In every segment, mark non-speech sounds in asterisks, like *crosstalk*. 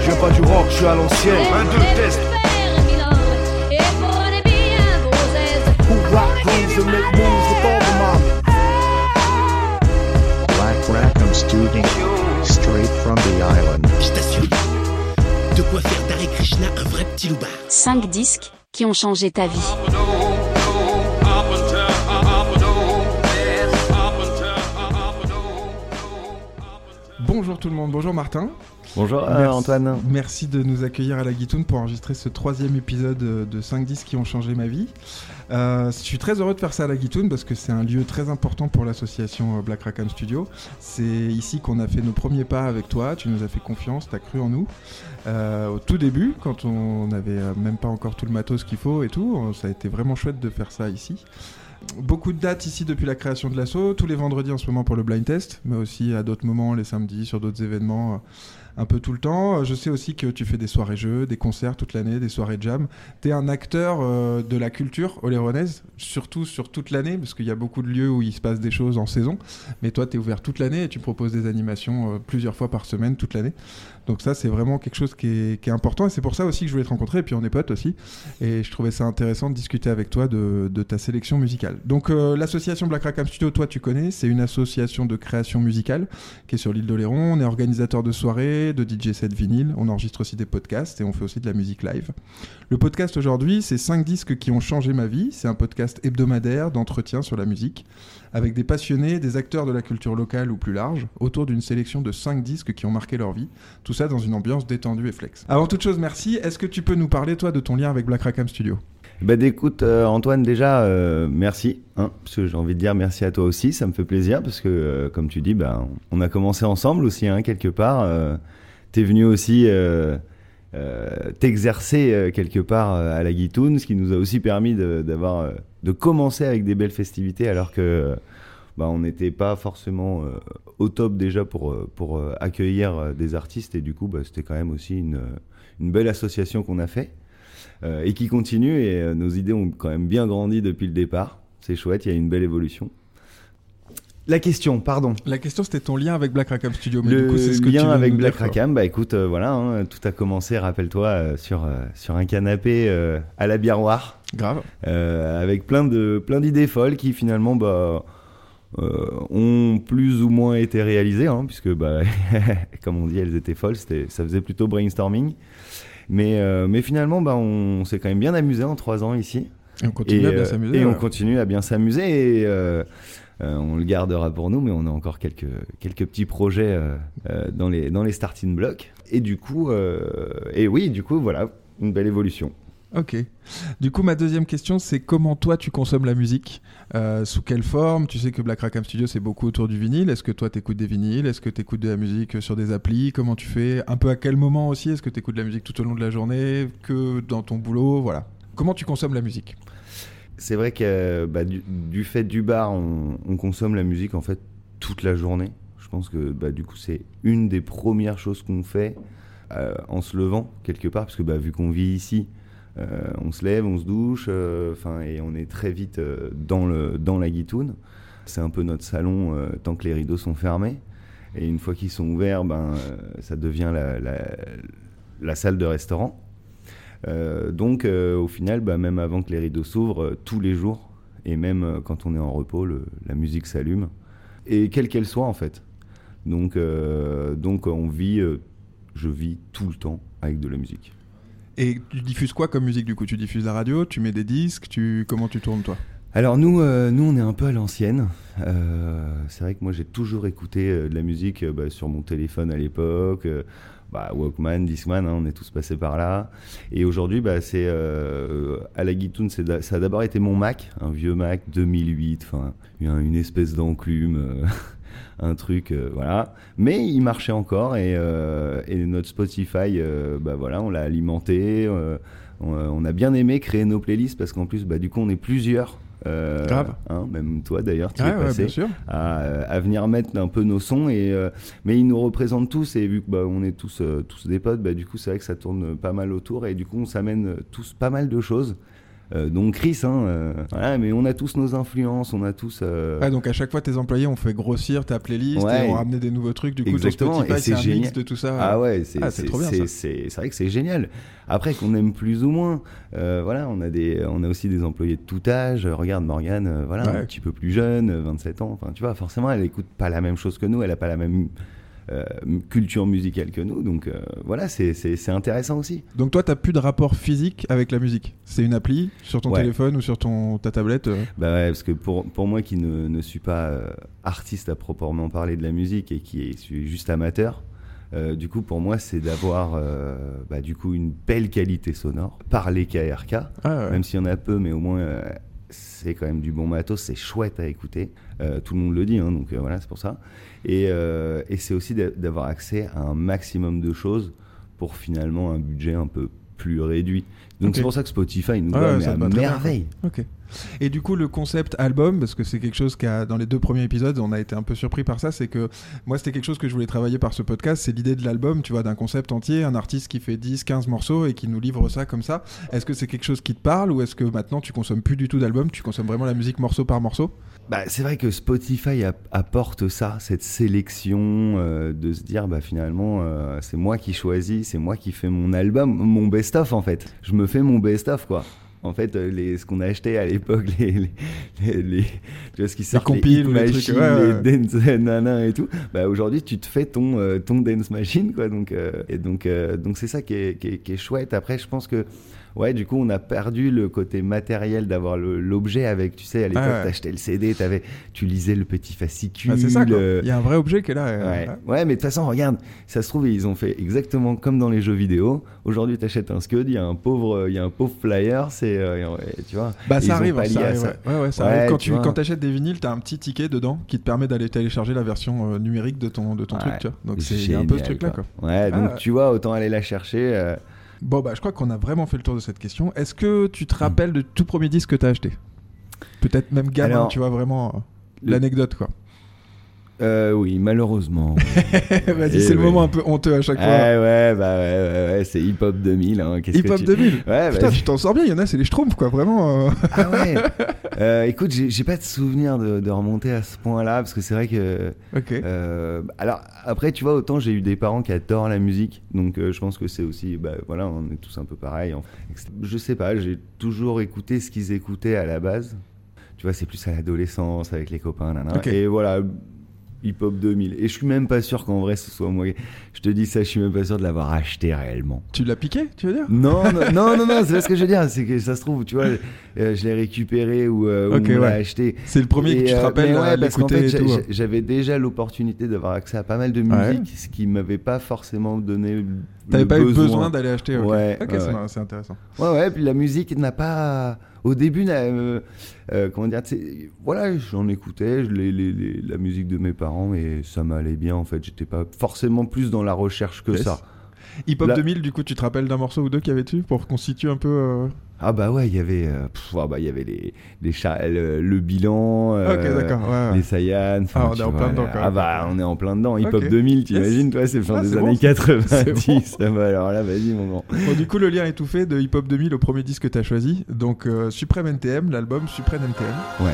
Je viens pas du rock, je suis à l'ancienne. Un, deux, test. Who rock grooves and make moves with all the. Black Rackham Studio, straight from the island. Je t'assure, de quoi faire d'Hare Krishna un vrai petit loupard. 5 disques qui ont changé ta vie. Tout le monde, bonjour Martin. Bonjour euh, Merci- Antoine. Merci de nous accueillir à la Guitoune pour enregistrer ce troisième épisode euh, de 5 disques qui ont changé ma vie. Euh, je suis très heureux de faire ça à la Guitoune parce que c'est un lieu très important pour l'association Black Rackham Studio. C'est ici qu'on a fait nos premiers pas avec toi, tu nous as fait confiance, tu as cru en nous. Euh, au tout début, quand on n'avait même pas encore tout le matos qu'il faut et tout, ça a été vraiment chouette de faire ça ici. Beaucoup de dates ici depuis la création de l'assaut, tous les vendredis en ce moment pour le blind test, mais aussi à d'autres moments, les samedis, sur d'autres événements, euh, un peu tout le temps. Euh, Je sais aussi que tu fais des soirées jeux, des concerts toute l'année, des soirées jam. Tu es un acteur euh, de la culture oléronaise, surtout sur toute l'année, parce qu'il y a beaucoup de lieux où il se passe des choses en saison, mais toi tu es ouvert toute l'année et tu proposes des animations plusieurs fois par semaine toute l'année. Donc ça c'est vraiment quelque chose qui est, important et c'est pour ça aussi que je voulais te rencontrer, et puis on est potes aussi. Et je trouvais ça intéressant de discuter avec toi de, de ta sélection musicale. Donc euh, l'association Black Rackham Studio, toi tu connais, c'est une association de création musicale qui est sur l'île d'Oléron. On est organisateur de soirées, de DJ set vinyle. On enregistre aussi des podcasts et on fait aussi de la musique live. Le podcast aujourd'hui, c'est 5 disques qui ont changé ma vie. C'est un podcast hebdomadaire d'entretien sur la musique avec des passionnés, des acteurs de la culture locale ou plus large, autour d'une sélection de 5 disques qui ont marqué leur vie. Tout ça dans une ambiance détendue et flex. Avant toute chose, merci. Est-ce que tu peux nous parler, toi, de ton lien avec Black Rackham Studio? Bah d'écoute euh, Antoine déjà euh, merci hein, parce que j'ai envie de dire merci à toi aussi ça me fait plaisir parce que euh, comme tu dis bah on a commencé ensemble aussi hein, quelque part t'es venu aussi euh, t'exercer euh, quelque part euh, à la Guitoune ce qui nous a aussi permis de, d'avoir de commencer avec des belles festivités alors que bah, on n'était pas forcément au top déjà pour pour accueillir des artistes et du coup bah, c'était quand même aussi une une belle association qu'on a fait et qui continue. Et nos idées ont quand même bien grandi depuis le départ. C'est chouette, il y a une belle évolution. La question, pardon. La question, c'était ton lien avec Black Rackham Studio. Mais Le du coup, c'est ce que lien tu veux avec Black. Rackham, bah écoute, euh, voilà, hein, tout a commencé, rappelle-toi, euh, sur, euh, sur un canapé à la biarroire, Grave. avec plein de plein d'idées folles qui finalement bah, ont plus ou moins été réalisées, hein, puisque bah, *laughs* comme on dit, elles étaient folles, c'était, ça faisait plutôt brainstorming. Mais, mais finalement, bah, on s'est quand même bien amusé en trois ans ici. Et on continue et, à bien s'amuser. Et on continue à bien s'amuser et on le gardera pour nous, mais on a encore quelques, quelques petits projets euh, euh, dans, les, dans les starting blocks. Et du coup, euh, et oui, du coup, voilà, une belle évolution. Ok. Du coup, ma deuxième question, c'est comment toi tu consommes la musique? Euh, Sous quelle forme? Tu sais que Black Rackham Studio, c'est beaucoup autour du vinyle. Est-ce que toi t'écoutes des vinyles? Est-ce que t'écoutes de la musique sur des applis? Comment tu fais? Un peu à quel moment aussi Est-ce que t'écoutes de la musique tout au long de la journée? Que dans ton boulot? Voilà. Comment tu consommes la musique? C'est vrai que bah, du, fait du bar, on, on consomme la musique en fait toute la journée. Je pense que bah, du coup, c'est une des premières choses qu'on fait euh, en se levant quelque part, parce que bah, vu qu'on vit ici, euh, on se lève, on se douche, euh, enfin et on est très vite dans, la guitoune. C'est un peu notre salon tant que les rideaux sont fermés. Et une fois qu'ils sont ouverts, ben, ça devient la salle de restaurant. Euh, donc euh, au final, bah, même avant que les rideaux s'ouvrent, euh, tous les jours, et même quand on est en repos, le- la musique s'allume. Et quelle qu'elle soit en fait. Donc, euh, donc on vit, euh, je vis tout le temps avec de la musique. Et tu diffuses quoi comme musique du coup? Tu diffuses la radio Tu mets des disques tu... Comment tu tournes toi? Alors nous, euh, nous on est un peu à l'ancienne. C'est vrai que moi j'ai toujours écouté de la musique bah, sur mon téléphone à l'époque. Bah, Walkman, Discman, hein, on est tous passés par là. Et aujourd'hui, bah, c'est euh, à la d'a- ça a d'abord été mon Mac, un vieux Mac 2008, enfin une, espèce d'enclume, euh, *laughs* un truc, euh, voilà. Mais il marchait encore et, notre Spotify, bah voilà, on l'a alimenté. on, on a bien aimé créer nos playlists parce qu'en plus, bah, du coup, on est plusieurs. Euh, Grave. hein, même toi d'ailleurs, tu es ouais, passé bien sûr. à, à venir mettre un peu nos sons et euh, mais ils nous représentent tous et vu que bah, on est tous euh, tous des potes bah, du coup c'est vrai que ça tourne pas mal autour et du coup on s'amène tous pas mal de choses euh, dont Chris. Hein, euh, voilà, mais on a tous nos influences, on a tous. euh, Ah, donc à chaque fois, tes employés ont fait grossir ta playlist Ouais. et ont ramené des nouveaux trucs. Du coup, Exactement, et c'est mix génial. de tout ça. Ah ouais, c'est Ah, trop bien, c'est- vrai que c'est génial. Après qu'on aime plus ou moins, voilà, on a des, on a aussi des employés de tout âge. Regarde Morgane, voilà, Ouais. un petit peu plus jeune, euh, 27 ans. Enfin, tu vois, forcément, elle écoute pas la même chose que nous, elle a pas la même culture musicale que nous. Donc euh, voilà, c'est intéressant aussi. Donc toi, t'as plus de rapport physique avec la musique. C'est une appli sur ton Ouais. téléphone ou sur ton ta tablette. euh, Bah ouais, parce que pour, pour moi qui ne, ne suis pas euh, artiste à proprement parler de la musique et qui est, suis juste amateur, euh, du coup pour moi c'est d'avoir euh, bah, du coup une belle qualité sonore par les KRK, Ah, ouais. même s'il y en a peu, mais au moins euh, c'est quand même du bon matos, c'est chouette à écouter. Euh, tout le monde le dit, hein, donc euh, voilà, c'est pour ça. Et, euh, et c'est aussi d'a- d'avoir accès à un maximum de choses pour finalement un budget un peu plus réduit. Donc c'est pour ça que Spotify nous Ah va ouais, à merveille. Et du coup, le concept album, parce que c'est quelque chose qui a, dans les deux premiers épisodes, on a été un peu surpris par ça, c'est que moi, c'était quelque chose que je voulais travailler par ce podcast, c'est l'idée de l'album, tu vois, d'un concept entier, un artiste qui fait 10, 15 morceaux et qui nous livre ça comme ça. Est-ce que c'est quelque chose qui te parle ou est-ce que maintenant tu consommes plus du tout d'album, tu consommes vraiment la musique morceau par morceau? Bah, c'est vrai que Spotify app- apporte ça, cette sélection euh, de se dire bah finalement euh, c'est moi qui choisis, c'est moi qui fais mon album, mon best-of en fait. Je me fais mon best-of quoi. En fait, euh, les, ce qu'on achetait à l'époque, *laughs* les, les, les- les- tu vois ce qui sort, compiles ou les les, trucs, machines, ouais, les dance *laughs* nana et tout. Bah aujourd'hui, tu te fais ton euh, ton dance machine quoi. Donc euh, et donc euh, donc c'est ça qui est, qui est qui est chouette. Après, je pense que Ouais, du coup, on a perdu le côté matériel d'avoir l'objet avec, tu sais, à l'époque, Ah ouais. t'achetais le CD, avais, tu lisais le petit fascicule. Ah, C'est ça, euh, Il y a un vrai objet qui est là. euh, Ouais. ouais. mais de toute façon, regarde, ça se trouve, ils ont fait exactement comme dans les jeux vidéo. Aujourd'hui, t'achètes un Scud, il y a un pauvre, il y a un pauvre flyer, c'est, euh, tu vois. Bah ça ont arrive, ça arrive, ça. ouais. Ouais, ouais, ça arrive. Quand tu quand achètes des vinyles, t'as un petit ticket dedans qui te permet d'aller télécharger la version euh, numérique de ton, de ton truc, tu vois. Donc c'est un peu ce truc-là, quoi. Ouais, donc Ah. tu vois, autant aller la chercher. Bon, bah, je crois qu'on a vraiment fait le tour de cette question. Est-ce que tu te rappelles de tout premier disque que t'as acheté? Peut-être même gamin, Alors, tu vois, vraiment euh, l'anecdote, quoi. Euh, oui, malheureusement. *laughs* Vas-y, Eh c'est le moment un peu honteux à chaque fois. ouais, bah ouais, ouais, ouais, c'est Hip Hop 2000. Hein. Hip Hop tu- 2000 Ouais, Putain, bah, tu t'en sors bien, il y en a, c'est les Schtroumpfs, quoi, vraiment. euh. Ah ouais *laughs* Euh, Écoute, j'ai pas de souvenir de, de remonter à ce point-là, parce que c'est vrai que... Ok. euh, alors, après, tu vois, autant j'ai eu des parents qui adorent la musique, donc je pense que c'est aussi... Bah, voilà, on est tous un peu pareils. Je sais pas, j'ai toujours écouté ce qu'ils écoutaient à la base. Tu vois, c'est plus à l'adolescence, avec les copains, nanana. Ok. Et voilà... Hip Hop 2000. Et je suis même pas sûr qu'en vrai ce soit moi. Je te dis ça, je suis même pas sûr de l'avoir acheté réellement. Tu l'as piqué, tu veux dire? Non, non, *laughs* non, non, non, c'est pas ce que je veux dire. C'est que ça se trouve, tu vois, euh, je l'ai récupéré ou, euh, ou Ok, on l'a acheté. C'est le premier que tu te euh, rappelles ouais, parce qu'en fait, j'a- j'avais déjà l'opportunité d'avoir accès à pas mal de Ouais. musique, ce qui m'avait pas forcément donné. T'avais pas eu besoin. besoin d'aller acheter. ok. C'est intéressant. Ouais, ouais, puis la musique n'a pas. Au début, euh, euh, comment dire, voilà, j'en écoutais, je- les, les- les- la musique de mes parents et ça m'allait bien en fait. J'étais pas forcément plus dans la recherche que Yes. ça. Hip Hop Là- 2000, du coup, tu te rappelles d'un morceau ou deux qu'il y avait dessus pour constituer un peu. euh, Ah bah ouais, il y avait, euh, pff, ah bah il y avait les, les cha- le, le bilan, euh, Ok, d'accord. Ouais, ouais. les Saiyans. enfin, Ah, on est en vois, plein dedans, là- quand Ah même. bah on est en plein dedans. Hip Hop Ok. 2000, t'imagines, toi, c'est fin Ah, des bon, années *laughs* c'est- 90. Ah bah alors là, vas-y mon grand. Bon, du coup, le lien est tout fait de Hip Hop 2000 au premier disque que t'as choisi. Donc, euh, Supreme NTM, l'album Supreme NTM. Ouais.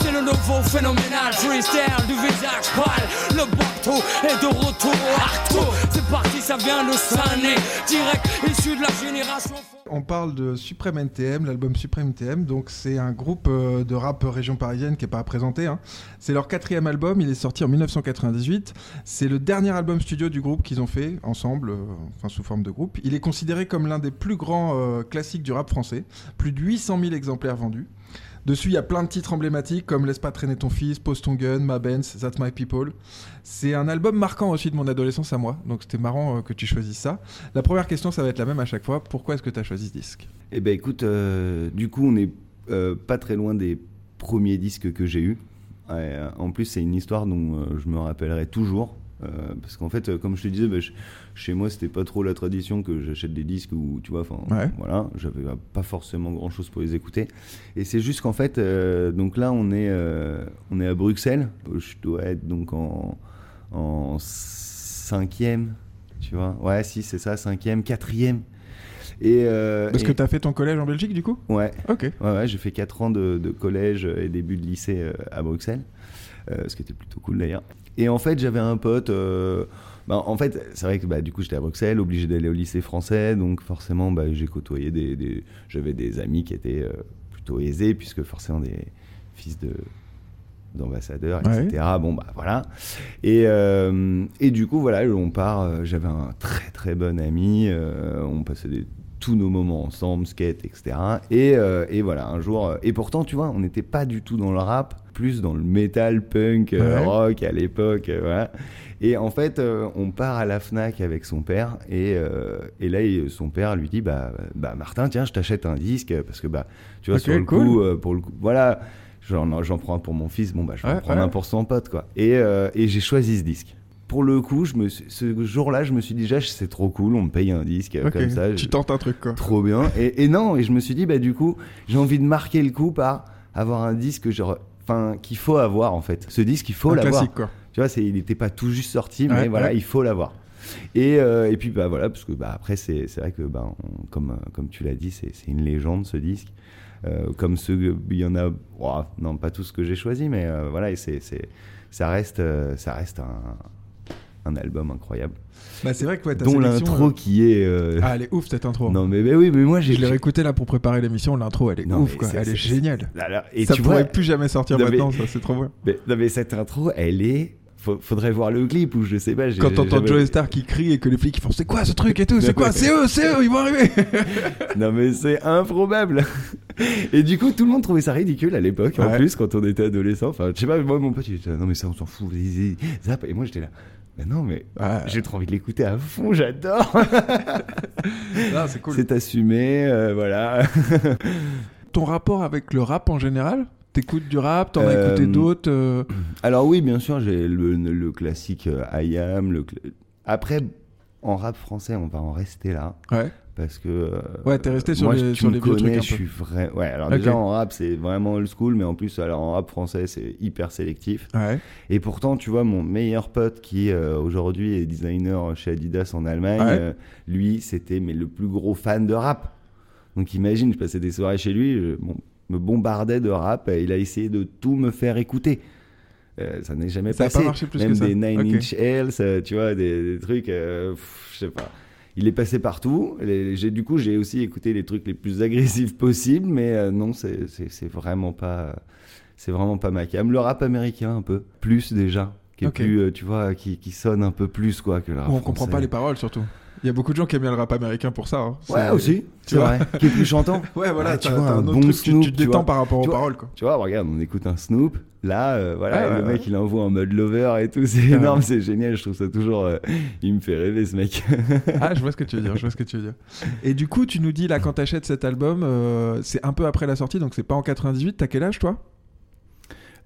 C'est le nouveau phénoménal freestyle du visage pâle. Le de retour. C'est parti, ça vient Sané. Direct issu de la génération. On parle de Supreme NTM, l'album Supreme NTM. Donc, c'est un groupe euh, de rap région parisienne qui n'est pas présenté. hein. C'est leur quatrième album. Il est sorti en 1998. C'est le dernier album studio du groupe qu'ils ont fait ensemble, euh, enfin sous forme de groupe. Il est considéré comme l'un des plus grands euh, classiques du rap français. Plus de 800 000 exemplaires vendus. Dessus, il y a plein de titres emblématiques comme Laisse pas traîner ton fils, Pose ton gun, Ma Benz, That's My People. C'est un album marquant aussi de mon adolescence à moi, donc c'était marrant euh, que tu choisisses ça. La première question, ça va être la même à chaque fois. Pourquoi est-ce que tu as choisi ce disque? Eh ben écoute, euh, du coup, on est euh, pas très loin des premiers disques que j'ai eus. En plus, c'est une histoire dont je me rappellerai toujours. Euh, parce qu'en fait, euh, comme je te disais, bah, je- chez moi, c'était pas trop la tradition que j'achète des disques ou tu vois, enfin, Ouais. voilà, j'avais pas forcément grand chose pour les écouter. Et c'est juste qu'en fait, euh, donc là, on est, euh, on est à Bruxelles. Je dois être donc en, en cinquième, tu vois. Ouais, si, c'est ça, cinquième, quatrième. Et, euh, Parce et- que t'as fait ton collège en Belgique, du coup? Ouais, Ok. ouais, ouais, j'ai fait 4 ans de, de collège et début de lycée à Bruxelles, euh, ce qui était plutôt cool d'ailleurs. Et en fait, j'avais un pote. euh, bah, en fait, c'est vrai que bah, du coup, j'étais à Bruxelles, obligé d'aller au lycée français, donc forcément, bah, j'ai côtoyé des, des- j'avais des amis qui étaient euh, plutôt aisés, puisque forcément des fils de d'ambassadeurs, Ouais. etc. Bon, bah voilà. Et, euh, et du coup, voilà, on part. J'avais un très très bon ami. on passait des- tous nos moments ensemble, skate, etc. Et, euh, et voilà, un jour. Et pourtant, tu vois, on n'était pas du tout dans le rap, plus dans le metal, punk, euh, Ouais. rock à l'époque. euh, voilà. Et en fait, euh, on part à la Fnac avec son père. Et, et là, il- son père lui dit bah, bah, Martin, tiens, je t'achète un disque. Parce que, bah, tu vois, sur le cool. coup, pour le coup, voilà. J'en, j'en prends un pour mon fils, bon bah je vais Ouais, en prendre ouais. un pour son pote quoi. Et, et j'ai choisi ce disque. Pour le coup, je me suis- ce jour-là, je me suis dit déjà c'est trop cool, on me paye un disque comme ça. tu je- tentes un truc, quoi. Trop bien. Et, et non, et je me suis dit bah du coup, j'ai envie de marquer le coup par avoir un disque genre, enfin qu'il faut avoir en fait. Ce disque, il faut l'avoir. Tu vois, il n'était pas tout juste sorti, mais Ouais, voilà, ouais. il faut l'avoir. Et, euh, et puis bah voilà, parce que bah après c'est, vrai que bah on- comme euh, comme tu l'as dit, c'est, une légende ce disque. Euh, comme ceux, il y en a, non pas tous que j'ai choisi, mais euh, voilà, et c'est, ça reste, ça reste un, un album incroyable, Bah, c'est vrai que ouais, dont l'intro euh, qui est. euh, Ah, elle est ouf, cette intro. non mais, mais oui, mais moi j'ai. Je l'ai réécouté là pour préparer l'émission. L'intro, elle est Non, ouf, mais quoi. Elle est géniale. Là, là, et ça tu pourrait vois, plus jamais sortir Non, mais- maintenant, ça, c'est trop bien. mais, non, mais cette intro, elle est. faudrait voir le clip ou je sais pas. Quand t'entends j'avais- Joey Star qui crie et que les flics ils font c'est quoi ce truc et tout, c'est quoi? C'est eux, c'est eux, ils vont arriver *laughs* Non mais c'est improbable. Et du coup, tout le monde trouvait ça ridicule à l'époque, en plus, quand on était adolescent. Enfin, je sais pas, moi, mon pote, il était là, non mais ça, on s'en fout, zap. Et moi, j'étais là, mais non, mais Ah, j'ai trop envie de l'écouter à fond, j'adore. *laughs* c'est cool. C'est assumé, euh, voilà. *laughs* Ton rapport avec le rap en général? T'écoutes du rap, t'en as Euh, écouté d'autres euh, *clears throat* Alors oui, bien sûr, j'ai le, le classique euh, I Am. Le cl- Après, en rap français, on va en rester là. Ouais. Parce que. euh, Ouais, t'es resté sur moi, les- tu sur me les vieux connais, trucs un je suis vrai. Ouais, alors déjà en rap, c'est vraiment old school, mais en plus, alors en rap français, c'est hyper sélectif. Ouais. Et pourtant, tu vois, mon meilleur pote qui euh, aujourd'hui est designer chez Adidas en Allemagne, Ouais. euh, lui, c'était mais le plus gros fan de rap. Donc imagine, je passais des soirées chez lui, je bon, me bombardait de rap, et il a essayé de tout me faire écouter. Euh, ça n'est jamais Ça a passé. pas marché plus Même que ça. des Nine. Inch Nails, euh, tu vois, des, des trucs, je sais pas. Il est passé partout. J'ai- du coup, j'ai aussi écouté les trucs les plus agressifs *laughs* possibles, mais euh, non, c'est vraiment pas, c'est vraiment pas ma cam. Le rap américain un peu, plus déjà, qui est plus, euh, tu vois, qui, qui sonne un peu plus quoi que le rap on comprend français. pas les paroles surtout. Il y a beaucoup de gens qui aiment bien le rap américain pour ça. hein. Ouais aussi, tu c'est vois. vrai. qui est plus chantant. *laughs* Ouais, voilà, Ouais, tu vois, un un autre bon truc, tu- te détends vois. par rapport aux vois. paroles quoi. Tu vois, regarde, on écoute un Snoop. Là, euh, voilà, Ouais, le ouais, mec, il envoie en mode lover et tout. C'est énorme, c'est génial. Je trouve ça toujours. euh, il me fait rêver, ce mec. *laughs* Ah, je vois ce que tu veux dire, je vois ce que tu veux dire. Et du coup, tu nous dis là, quand t'achètes cet album, euh, c'est un peu après la sortie, donc c'est pas en 98, t'as quel âge toi?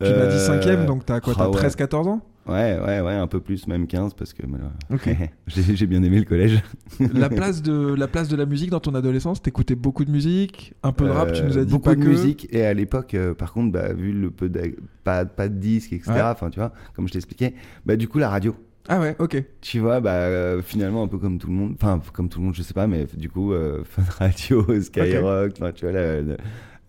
Tu m'as dit Euh, 5ème, donc t'as quoi T'as ah ouais. 13-14 ans? Ouais, ouais, ouais, un peu plus, même 15, parce que *laughs* j'ai bien aimé le collège. la, place de, la place de la musique dans ton adolescence, t'écoutais beaucoup de musique, un peu de rap, tu Euh, nous as dit beaucoup pas de que. musique et à l'époque euh, par contre bah, vu le peu de pas, pas de disques etc Ouais. tu vois comme je t'expliquais bah du coup la radio Ah ouais, ok. tu vois bah euh, finalement un peu comme tout le monde enfin comme tout le monde je sais pas mais du coup euh, *laughs* Fun Radio Skyrock tu vois la- la-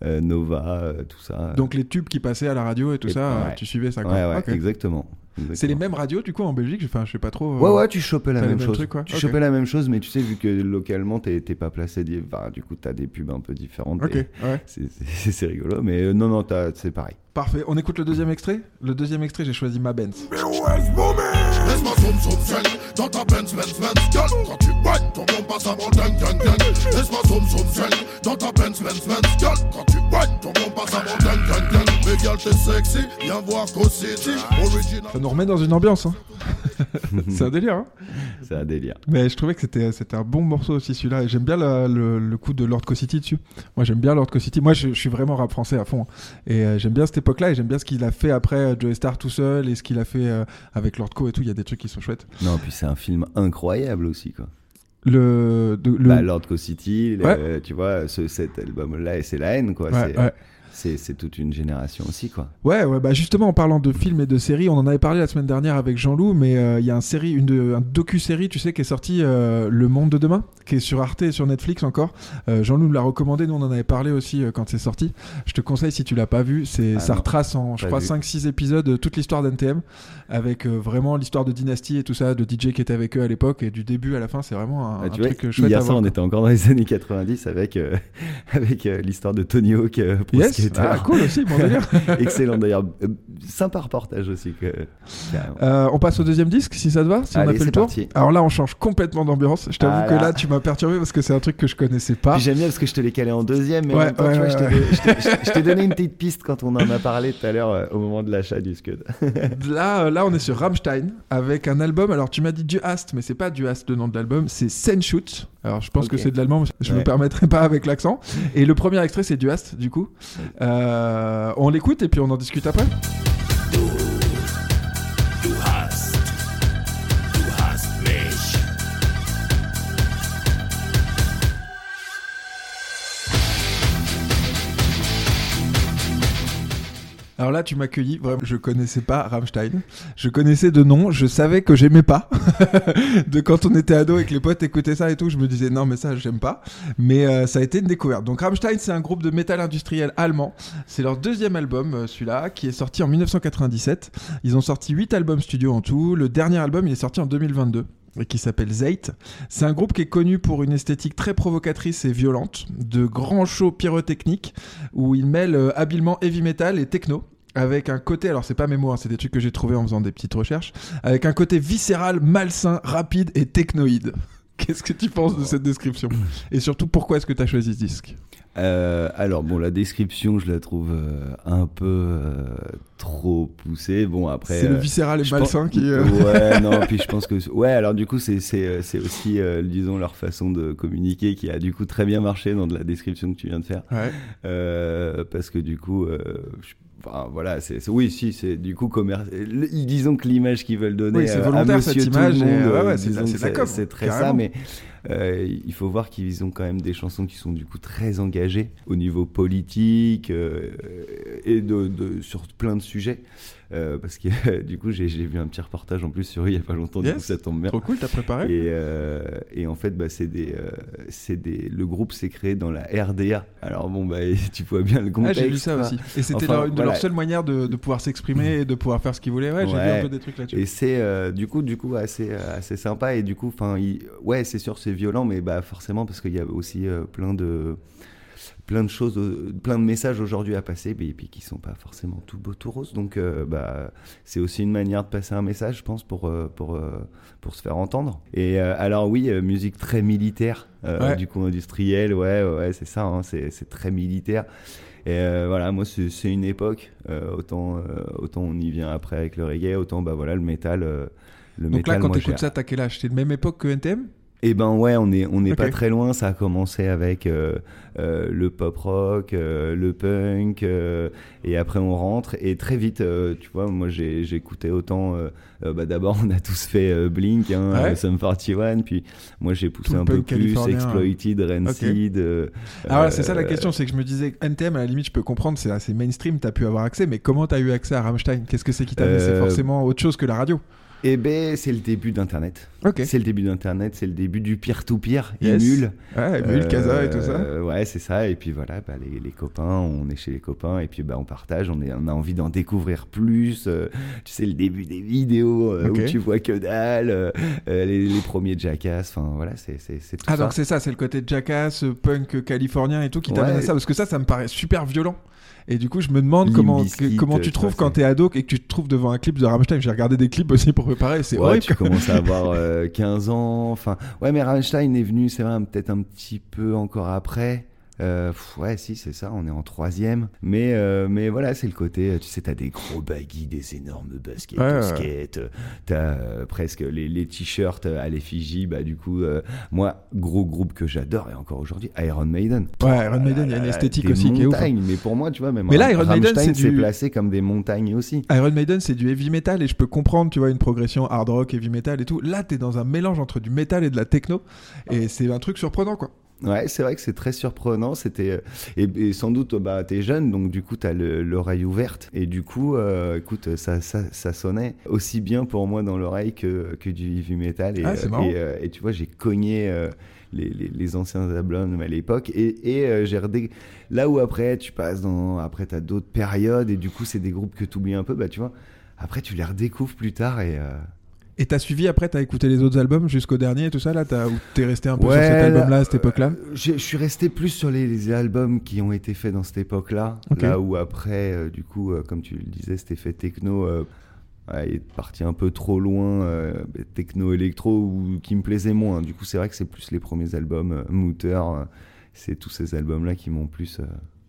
euh, Nova euh, tout ça Donc les tubes qui passaient à la radio et tout Et- ça, euh, ouais. tu suivais ça quoi. ouais ouais exactement, C'est les mêmes radios du coup en Belgique Enfin, je sais pas trop. euh, Ouais, ouais, tu chopais la même chose. trucs. Tu chopais la même chose, mais tu sais, vu que localement, t'es pas placé, du coup, t'as des pubs un peu différentes. Ok, ouais. *laughs* c'est- rigolo, mais euh, non, non, c'est pareil. Parfait. On écoute le deuxième extrait Le deuxième extrait, j'ai choisi ma Benz. Laisse-moi zoom zoom zen dans ta Benz Benz Benz Gal Quand tu whines ton bon passe avant ding ding ding Laisse-moi zoom zoom zen dans ta Benz Benz Benz Gal Quand tu whines ton bon passe avant ding ding ding Mais gal t'es sexy, viens voir Co City Original Ça nous remet dans une ambiance. Hein. *laughs* c'est un délire. Hein. C'est un délire. Mais je trouvais que c'était c'était un bon morceau aussi celui-là. Et j'aime bien la- le, le coup de Lord City dessus. Moi j'aime bien Lord City. Moi je, je suis vraiment rap français à fond. hein. Et euh, j'aime bien cette époque-là et j'aime bien ce qu'il a fait après euh, Joey Star tout seul et ce qu'il a fait euh, avec Lord Co et tout. Il y a des trucs qui sont chouettes. Non, puis c'est un film incroyable aussi, quoi. Le, de- le- Bah, Lord Co City, le- tu vois, ce, cet album-là, et c'est la haine, quoi. Ouais, ouais. C'est toute une génération aussi, quoi. Ouais, ouais, bah justement, en parlant de films et de séries, on en avait parlé la semaine dernière avec Jean-Loup, mais euh, il y a un, série, une un docu-série, tu sais, qui est sorti euh, Le Monde de Demain, qui est sur Arte et sur Netflix encore. Euh, Jean-Loup me l'a recommandé, nous on en avait parlé aussi quand c'est sorti. Je te conseille si tu l'as pas vu, c'est Ah ça non, retrace en, je crois, vu. 5-6 épisodes toute l'histoire d'NTM, avec vraiment l'histoire de Dynasty et tout ça, de DJ qui était avec eux à l'époque, et du début à la fin, c'est vraiment un, Ah, un tu vois, truc chouette hier voir. on était encore dans les années 90 avec, *laughs* avec l'histoire de Tony Hawk skater. ah, cool aussi, bon délire. *laughs* Excellent d'ailleurs. Euh, sympa reportage aussi. Que... Euh, on passe au deuxième disque, si ça te va, si on a fait le tour. parti. Alors là, on change complètement d'ambiance. Je t'avoue Ah que là. tu m'as perturbé parce que c'est un truc que je connaissais pas. J'aime bien parce que je te l'ai calé en deuxième, mais en Ouais, même temps, ouais, tu vois, je t'ai- donné une petite piste quand on en a parlé tout à l'heure euh, au moment de l'achat du Scud. *laughs* Là, là, on est sur Rammstein avec un album. Alors, tu m'as dit Du Hast, mais c'est pas Du Hast le nom de l'album, c'est Senshoot. Alors, je pense que c'est de l'allemand, mais je me Ouais. permettrai pas avec l'accent. Et le premier extrait, c'est Du Hast, du coup. Euh, on l'écoute et puis on en discute après. Alors là, tu m'as accueilli. Vraiment, je connaissais pas Rammstein. Je connaissais de nom. Je savais que j'aimais pas. *laughs* de quand on était ado et que les potes écoutaient ça et tout, je me disais non, mais ça, j'aime pas. Mais euh, ça a été une découverte. Donc Rammstein, c'est un groupe de métal industriel allemand. C'est leur deuxième album, euh, celui-là, qui est sorti en 1997. Ils ont sorti 8 albums studio en tout. Le dernier album, il est sorti en 2022 qui s'appelle Zeit. C'est un groupe qui est connu pour une esthétique très provocatrice et violente, de grands shows pyrotechniques où ils mêlent euh, habilement heavy metal et techno. Avec un côté, alors c'est pas mes mots, hein, c'est des trucs que j'ai trouvé en faisant des petites recherches, avec un côté viscéral, malsain, rapide et technoïde. *laughs* Qu'est-ce que tu penses de cette description? Et surtout, pourquoi est-ce que tu as choisi ce disque? Euh, alors bon, la description, je la trouve euh, un peu euh, trop poussée. Bon après. C'est le euh, viscéral et malsain pense- qui. euh, Ouais, *laughs* non, puis je pense que. Ouais, alors du coup, c'est c'est euh, c'est aussi, euh, disons, leur façon de communiquer qui a du coup très bien marché dans de la description que tu viens de faire. Ouais. Euh, parce que du coup. euh, je- Enfin, voilà, c'est oui, si, c'est du coup commerce. Disons que l'image qu'ils veulent donner Oui, c'est euh, volontaire, à Monsieur cette tout le image, monde, ouais, euh, ouais, c'est très carrément. ça, mais euh, il faut voir qu'ils ont quand même des chansons qui sont du coup très engagées au niveau politique euh, et de, de- sur plein de sujets. Euh, parce que *laughs* du coup, j'ai vu un petit reportage en plus sur eux il y a pas longtemps, du Yes. coup, ça tombe bien. Trop cool, t'as préparé Et, et en fait, bah, c'est des, c'est des, le groupe s'est créé dans la RDA. Alors bon, bah, *laughs* tu vois bien le Ah, contexte. j'ai lu ça aussi. Et c'était Enfin, leur- voilà. leurs seules manières de, de pouvoir s'exprimer et de pouvoir faire ce qu'ils voulaient. Ouais, j'ai vu un peu des trucs là-dessus. Et c'est du coup, du coup assez, assez sympa. Et du coup, enfin, ouais, c'est sûr, c'est violent, mais bah forcément parce qu'il y a aussi euh, plein de plein de choses, euh, plein de messages aujourd'hui à passer, mais et puis qui sont pas forcément tout beau tout rose. Donc, euh, bah, c'est aussi une manière de passer un message, je pense, pour pour pour se faire entendre. Et euh, alors oui, musique très militaire, euh, Ouais. du coup industrielle, ouais, ouais, c'est ça, hein, c'est c'est très militaire. Et voilà, moi c'est une époque. autant autant on y vient après avec le reggae, autant bah voilà le métal. le Donc là, métal, quand moi, t'écoutes ça, t'as quel âge? T'es de même époque que NTM eh ben ouais, on est on n'est pas très loin. Ça a commencé avec euh, euh, le pop rock, euh, le punk, euh, et après on rentre. Et très vite, euh, tu vois, moi écouté autant. euh, bah d'abord on a tous fait Blink, hein, Ouais. Sum 41, puis moi j'ai poussé Tout un peu plus. Exploited, Rancid. euh, Ah ouais, c'est ça la question, c'est que je me disais, NTM, à la limite, je peux comprendre, c'est assez mainstream, t'as pu avoir accès, mais comment t'as eu accès à Rammstein? Qu'est-ce que c'est qui t'a C'est forcément autre chose que la radio? Eh ben c'est le début d'Internet. C'est le début d'Internet, c'est le début du peer-to-peer, Yes. Emule. Emule, Casa et tout ça. Euh, Ouais, c'est ça. Et puis voilà, bah, les, les copains, on est chez les copains et puis bah, on partage, on, est, on a envie d'en découvrir plus. euh, tu sais, le début des vidéos euh, Ok. où tu vois que dalle, euh, euh, les, les premiers Jackass, enfin voilà, c'est tout Ah, ça. donc c'est ça, c'est le côté jackass, euh, punk euh, californien et tout qui t'amène Ouais. à ça, parce que ça, ça me paraît super violent. Et du coup, je me demande comment, euh, tu trouves quand t'es ado et que tu te trouves devant un clip de Rammstein. J'ai regardé des clips aussi pour préparer, c'est Ouais, horrible. tu commences à avoir euh, 15 ans. Enfin, ouais, mais Rammstein est venu, c'est vrai, peut-être un petit peu encore après. Euh, pff, ouais, si, c'est ça, on est en troisième. Mais, euh, mais voilà, c'est le côté, euh, tu sais, t'as des gros baggy, des énormes baskets Ouais, ouais. euh, t'as euh, presque les, les t-shirts à l'effigie, bah du coup, moi, gros groupe que j'adore, et encore aujourd'hui, Iron Maiden. Ouais, Iron Maiden, il y a une esthétique des aussi qui est ouf. hein. mais pour moi, tu vois, même Mais là, Iron Maiden, c'est du- placé comme des montagnes aussi. Iron Maiden, c'est du heavy metal et je peux comprendre, tu vois, une progression hard rock, heavy metal et tout. Là, t'es dans un mélange entre du metal et de la techno et c'est un truc surprenant, quoi. Ouais, c'est vrai que c'est très surprenant. C'était euh, et, et sans doute bah t'es jeune, donc du coup t'as le- l'oreille ouverte et du coup, euh, écoute, ça, ça ça sonnait aussi bien pour moi dans l'oreille que que du heavy metal et Ah, c'est euh, et, euh, et tu vois j'ai cogné. euh, les, les, les anciens albums à l'époque et, et euh, j'ai redé... là où après tu passes dans après t'as d'autres périodes et du coup c'est des groupes que tu oublies un peu bah tu vois après tu les redécouvres plus tard et euh, Et t'as suivi après, t'as écouté les autres albums jusqu'au dernier et tout ça là Ou t'es resté un peu sur cet là, album-là à cette époque-là Euh, Je suis resté plus sur les, les albums qui ont été faits dans cette époque-là. Là où après, euh, du coup, euh, comme tu le disais, c'était fait techno. ouais, est parti un peu trop loin, techno-électro, ou qui me plaisait moins. Du coup, c'est vrai que c'est plus les premiers albums, Mooter, euh, c'est tous ces albums-là qui m'ont plus,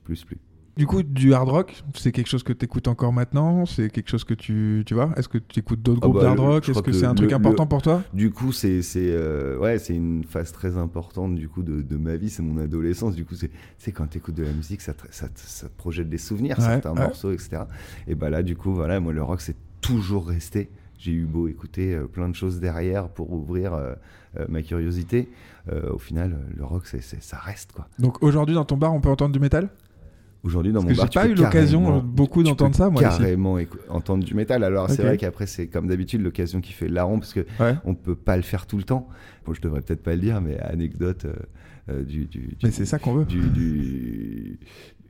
plus plu. Du coup, du hard rock, c'est quelque chose que t'écoutes encore maintenant? C'est quelque chose que tu, tu vois? Est-ce que tu écoutes d'autres Ah groupes bah, d'hard rock? Est-ce que que c'est un truc le- important pour toi? Du coup, c'est c'est euh, ouais, c'est une phase très importante du coup de, de ma vie, c'est mon adolescence. Du coup, c'est quand tu écoutes de la musique, ça te, ça, te- ça te projette des souvenirs, Ouais, certains ouais. morceaux, etc. Et bah là, du coup, voilà, moi le rock c'est toujours resté. J'ai eu beau écouter euh, plein de choses derrière pour ouvrir euh, euh, ma curiosité. Au final, le rock, c'est c'est- ça reste quoi. Donc aujourd'hui, dans ton bar, on peut entendre du métal? Aujourd'hui, dans Parce mon que bar, j'ai pas eu l'occasion, euh, beaucoup d'entendre ça, moi. Carrément entendre du métal. Alors, c'est vrai qu'après, c'est comme d'habitude l'occasion qui fait larron parce que Ouais. on peut pas le faire tout le temps. Bon, je devrais peut-être pas le dire, mais anecdote euh, euh, du, du, du- Mais c'est ça qu'on veut. du, du-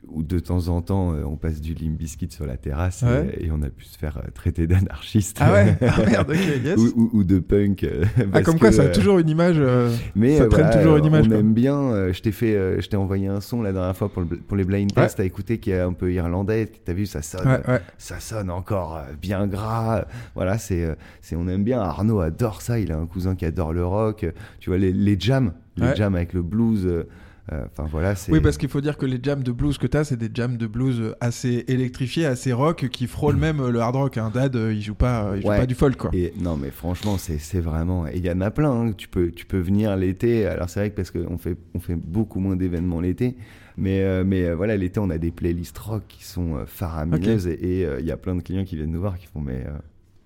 où de temps en temps euh, on passe du limp biscuit sur la terrasse Ouais. et, et on a pu se faire euh, traiter d'anarchiste Ah ouais Ah *laughs* merde, ok, yes. ou, ou- ou de punk euh, Ah, comme quoi, ça a euh, toujours une image. euh, mais ça euh, traîne voilà, toujours une euh, image. On quoi. aime bien. euh, je t'ai fait, euh, je t'ai envoyé un son la dernière fois pour, le- pour les blind tests à écouter qui est un peu irlandais. T'as vu, ça sonne, Ouais, ouais. ça sonne encore euh, bien gras. Voilà, c'est, euh, c'est, on aime bien. Arnaud adore ça. Il a un cousin qui adore le rock. Tu vois les, les jams, les Ouais. jams avec le blues. Euh, Enfin voilà, c'est. Oui, parce qu'il faut dire que les jams de blues que t'as, c'est des jams de blues assez électrifiés, assez rock, qui frôlent même euh, le hard rock. Un dad, euh, il joue pas, euh, il joue Ouais. pas du folk, quoi. Et non, mais franchement, c'est vraiment. Et il y en a plein. hein. Tu peux, tu peux venir l'été. Alors c'est vrai que parce qu'on fait, on fait beaucoup moins d'événements l'été. Mais, euh, mais euh, voilà, l'été, on a des playlists rock qui sont euh, faramineuses. Et et, il y a plein de clients qui viennent nous voir qui font Mais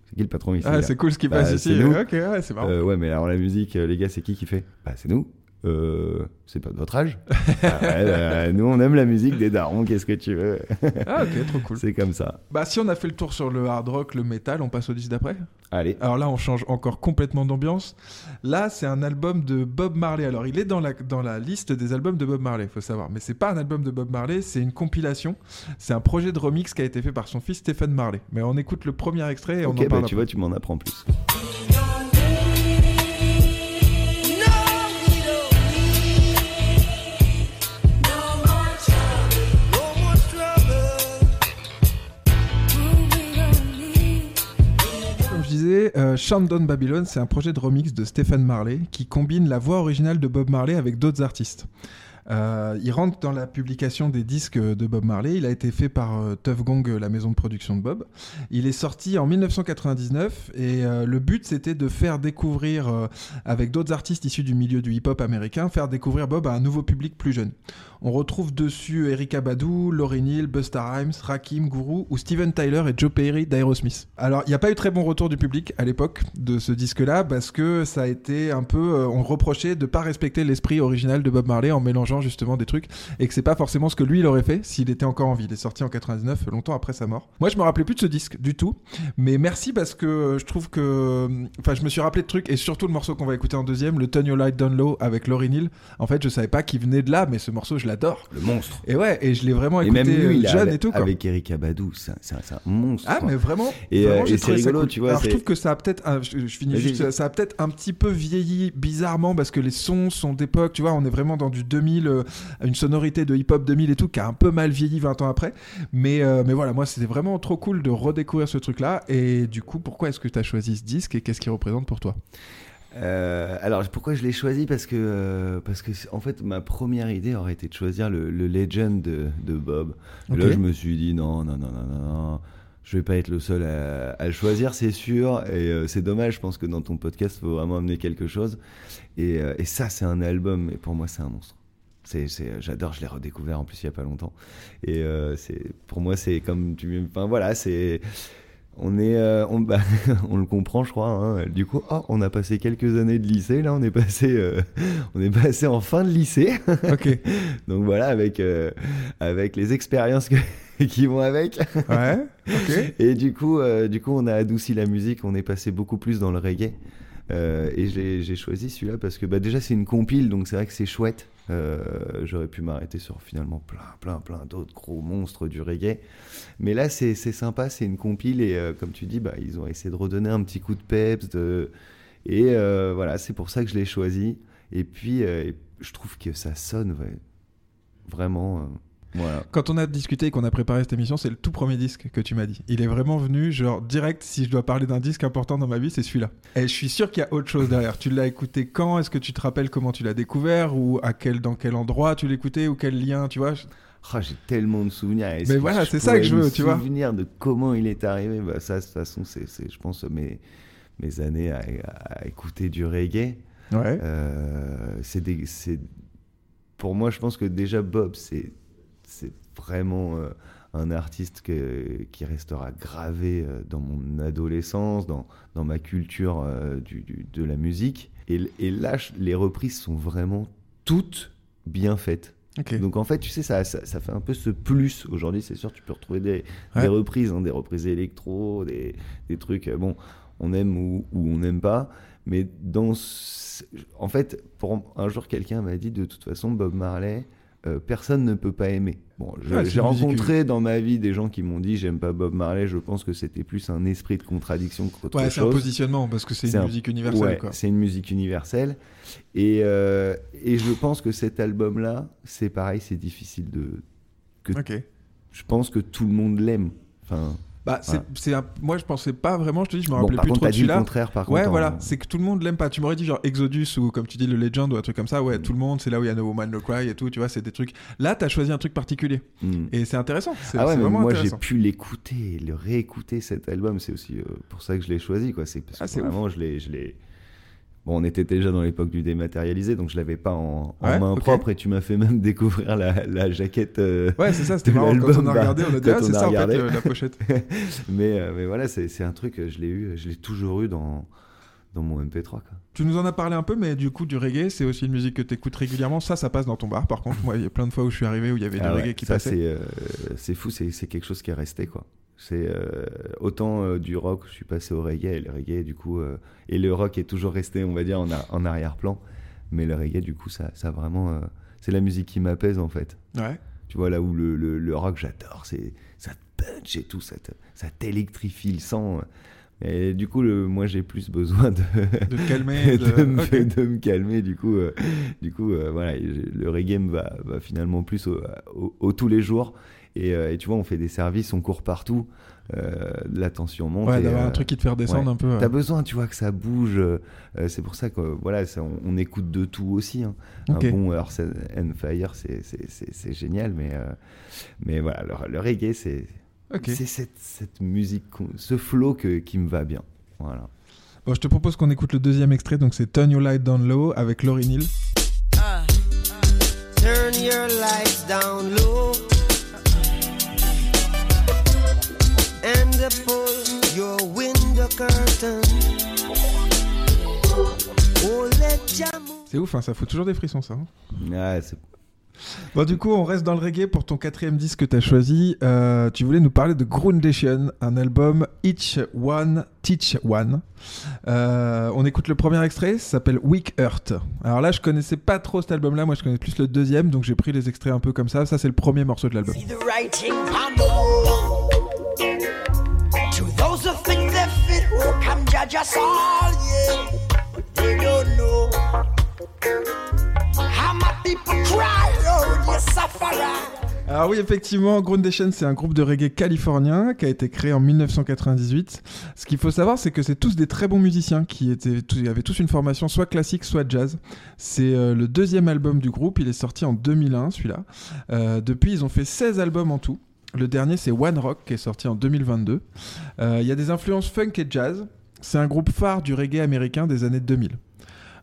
c'est qui le patron ici Ah, c'est cool ce qui Bah, passe c'est ici. nous. Ok, ouais, c'est marrant. Ouais, mais alors la musique, les gars, c'est qui qui fait? Bah, c'est nous. Euh, c'est pas de votre âge. *laughs* Ah ouais, bah, nous, on aime la musique des darons. Qu'est-ce que tu veux? Ah, ok, trop cool. *laughs* C'est comme ça. Bah, si on a fait le tour sur le hard rock, le métal, on passe au disque d'après? Allez. Alors là, on change encore complètement d'ambiance. Là, c'est un album de Bob Marley. Alors, il est dans la, dans la liste des albums de Bob Marley, faut savoir. Mais c'est pas un album de Bob Marley, c'est une compilation. C'est un projet de remix qui a été fait par son fils Stephen Marley. Mais on écoute le premier extrait et on Ok, en bah, parle. tu après. vois, tu m'en apprends plus. Disais, euh, Babylon, c'est un projet de remix de Stephen Marley qui combine la voix originale de Bob Marley avec d'autres artistes. Euh, il rentre dans la publication des disques de Bob Marley. Il a été fait par euh, Tuff Gong, la maison de production de Bob. Il est sorti en 1999 et euh, le but c'était de faire découvrir, avec d'autres artistes issus du milieu du hip-hop américain, faire découvrir Bob à un nouveau public plus jeune. On retrouve dessus Erika Badu, Lauryn Hill, Busta Rhymes, Rakim, Guru ou Steven Tyler et Joe Perry d'Aerosmith. Alors, il n'y a pas eu très bon retour du public à l'époque de ce disque-là parce que ça a été un peu, euh, on reprochait de pas respecter l'esprit original de Bob Marley en mélangeant justement des trucs et que c'est pas forcément ce que lui il aurait fait s'il était encore en vie. Il est sorti en 99, longtemps après sa mort. Moi, je me rappelais plus de ce disque du tout, mais merci parce que euh, je trouve que, enfin, je me suis rappelé de trucs et surtout le morceau qu'on va écouter en deuxième, le Turn Your Light Down Low avec Lauryn Hill. En fait, je savais pas qu'il venait de là, mais ce morceau, je l'adore. Le monstre. Et ouais, et je l'ai vraiment Et écouté même lui, jeune et tout quoi. avec Eric Abadou, c'est un, un- monstre. Ah quoi. mais vraiment, Et, vraiment, euh, et c'est rigolo, cool. tu vois, Alors je trouve que ça a peut-être, je, je finis juste, ça a peut-être un petit peu vieilli bizarrement parce que les sons sont d'époque, tu vois, on est vraiment dans du 2000, euh, une sonorité de hip-hop 2000 et tout qui a un peu mal vieilli 20 ans après. Mais euh, mais voilà, moi c'était vraiment trop cool de redécouvrir ce truc-là. Et du coup, pourquoi est-ce que tu as choisi ce disque et qu'est-ce qu'il représente pour toi? Euh, alors pourquoi je l'ai choisi? Parce que euh, parce que en fait ma première idée aurait été de choisir le, le Legend de, de Bob. Là je me suis dit non non non non non, non. je vais pas être le seul à, à le choisir c'est sûr et euh, c'est dommage je pense que dans ton podcast faut vraiment amener quelque chose et, et ça c'est un album et pour moi c'est un monstre. C'est, c'est, j'adore, je l'ai redécouvert en plus il y a pas longtemps. Et c'est, pour moi, c'est comme tu, enfin voilà, c'est, On est, euh, on, bah, *laughs* on le comprend, je crois. hein. Du coup, oh, on a passé quelques années de lycée. Là, on est passé, euh, *laughs* on est passé en fin de lycée. *laughs* Donc voilà, avec euh, avec les expériences qui vont avec. Ouais. Et du coup, du coup, on a adouci la musique. On est passé beaucoup plus dans le reggae. Et j'ai j'ai choisi celui-là parce que bah, déjà c'est une compile, donc c'est vrai que c'est chouette. Euh, J'aurais pu m'arrêter sur finalement plein, plein, plein d'autres gros monstres du reggae. Mais là, c'est sympa, c'est une compile et euh, comme tu dis, bah, ils ont essayé de redonner un petit coup de peps. De... Et euh, voilà, c'est pour ça que je l'ai choisi. Et puis, je trouve que ça sonne vraiment. Voilà. Quand on a discuté et qu'on a préparé cette émission, c'est le tout premier disque que tu m'as dit. Il est vraiment venu, genre, direct, si je dois parler d'un disque important dans ma vie, c'est celui-là. Et je suis sûr qu'il y a autre chose derrière. Tu l'as écouté quand? Est-ce que tu te rappelles comment tu l'as découvert? Ou à quel, dans quel endroit tu l'écoutais? Ou quel lien, tu vois? Ah, j'ai tellement de souvenirs. Mais voilà, c'est ça que je veux, tu vois. souvenir de comment il est arrivé. Bah, ça, de toute façon, c'est, je pense, mes, mes années à, à écouter du reggae. Ouais. Euh, c'est... Pour moi, je pense que déjà Bob, c'est, c'est vraiment euh, un artiste que- qui restera gravé euh, dans mon adolescence, dans, dans ma culture euh, du, du- de la musique. Et, et là, les reprises sont vraiment toutes bien faites. Donc en fait, tu sais, ça, ça, ça fait un peu ce plus. Aujourd'hui, c'est sûr, tu peux retrouver des, Ouais. des reprises, hein, des reprises électro, des, des trucs, bon, on aime ou, ou on n'aime pas. Mais dans ce- en fait, pour un jour, quelqu'un m'a dit, de toute façon, Bob Marley, euh, personne ne peut pas aimer. Bon, Ouais, c'est j'ai rencontré dans ma vie des gens qui m'ont dit, j'aime pas Bob Marley. Je pense que c'était plus un esprit de contradiction qu'autre Ouais, c'est un chose. positionnement parce que c'est une un- musique universelle. Ouais, c'est une musique universelle. Et, euh, et je pense que cet album-là, c'est pareil, c'est difficile de. Que, Ok. Je pense que tout le monde l'aime. Enfin, Bah, c'est, Voilà. c'est un- moi je pensais pas vraiment, je te dis, je me bon, rappelais par plus contre, trop de celui-là. contraire, par Ouais, contre. voilà, en- c'est que tout le monde l'aime pas. Tu m'aurais dit genre Exodus ou comme tu dis le Legend ou un truc comme ça. Ouais, tout le monde, c'est là où il y a No Woman No Cry et tout. Tu vois, c'est des trucs. Là, t'as choisi un truc particulier Hmm. et c'est intéressant. C'est, Ah ouais, c'est vraiment moi j'ai pu l'écouter, le réécouter cet album, c'est aussi euh, pour ça que je l'ai choisi quoi. C'est parce Ah, que c'est vraiment je l'ai, je l'ai. Bon, on était déjà dans l'époque du dématérialisé, donc je l'avais pas en, en Ouais, main propre et tu m'as fait même *laughs* découvrir la, la jaquette. euh, Ouais, c'est ça, c'était marrant. Quand on a bah, regardé, on a dit, quand ah, c'est ça en fait regardé. le- la pochette. *laughs* mais, euh, mais voilà, c'est, c'est un truc, je l'ai eu, je l'ai toujours eu dans, dans mon MP3 quoi. Tu nous en as parlé un peu, mais du coup, du reggae, c'est aussi une musique que t'écoutes régulièrement. Ça, ça passe dans ton bar. Par contre, moi, il y a plein de fois où je suis arrivé où il y avait du Ah ouais, reggae qui ça, passait. c'est, euh, c'est fou, c'est, c'est quelque chose qui est resté quoi. C'est euh, autant euh, du rock, je suis passé au reggae et le reggae du coup euh, et le rock est toujours resté, on va dire en, a- en arrière-plan, mais le reggae du coup ça, ça vraiment, c'est la musique qui m'apaise en fait. Ouais. Tu vois là où le, le, le rock j'adore, c'est ça te punch et tout, ça te- ça t'électrifie le sang. Et du coup, le, moi j'ai plus besoin de, De calmer. *laughs* de, de... me, de me calmer. Du coup, euh, du coup euh, voilà, le reggae me va, va finalement plus au, au- au tous les jours. Et, euh, et tu vois, on fait des services, on court partout, euh, la tension monte. Ouais, d'avoir euh, un truc qui te fait redescendre ouais. un peu. ouais. T'as besoin, tu vois, que ça bouge. euh, c'est pour ça que voilà, ça, on, on écoute de tout aussi. hein. Ok. Un bon Earth and Fire, c'est- génial, mais, euh, mais voilà, le, le reggae, c'est cette, cette musique, ce flow que, qui me va bien. Voilà. Bon, je te propose qu'on écoute le deuxième extrait. Donc, c'est Turn Your Light Down Low avec Laurie Neal. Turn your lights down low C'est ouf, hein, ça fout toujours des frissons, ça. hein. C'est- Bon, du coup, on reste dans le reggae pour ton quatrième disque que tu as choisi. Euh, tu voulais nous parler de Groundation, un album Each One, Teach One. Euh, on écoute le premier extrait, ça s'appelle Weak Earth. Alors là, je connaissais pas trop cet album-là, moi je connais plus le deuxième, donc j'ai pris les extraits un peu comme ça. Ça, c'est le premier morceau de l'album. Alors oui, effectivement, Groundation, c'est un groupe de reggae californien qui a été créé en 1998. Ce qu'il faut savoir, c'est que c'est tous des très bons musiciens qui avaient tous une formation soit classique, soit jazz. C'est euh, le deuxième album du groupe, il est sorti en 2001, celui-là. Euh, depuis, ils ont fait 16 albums en tout. Le dernier, c'est One Rock, qui est sorti en 2022. Euh, Il y a des influences funk et jazz. C'est un groupe phare du reggae américain des années 2000.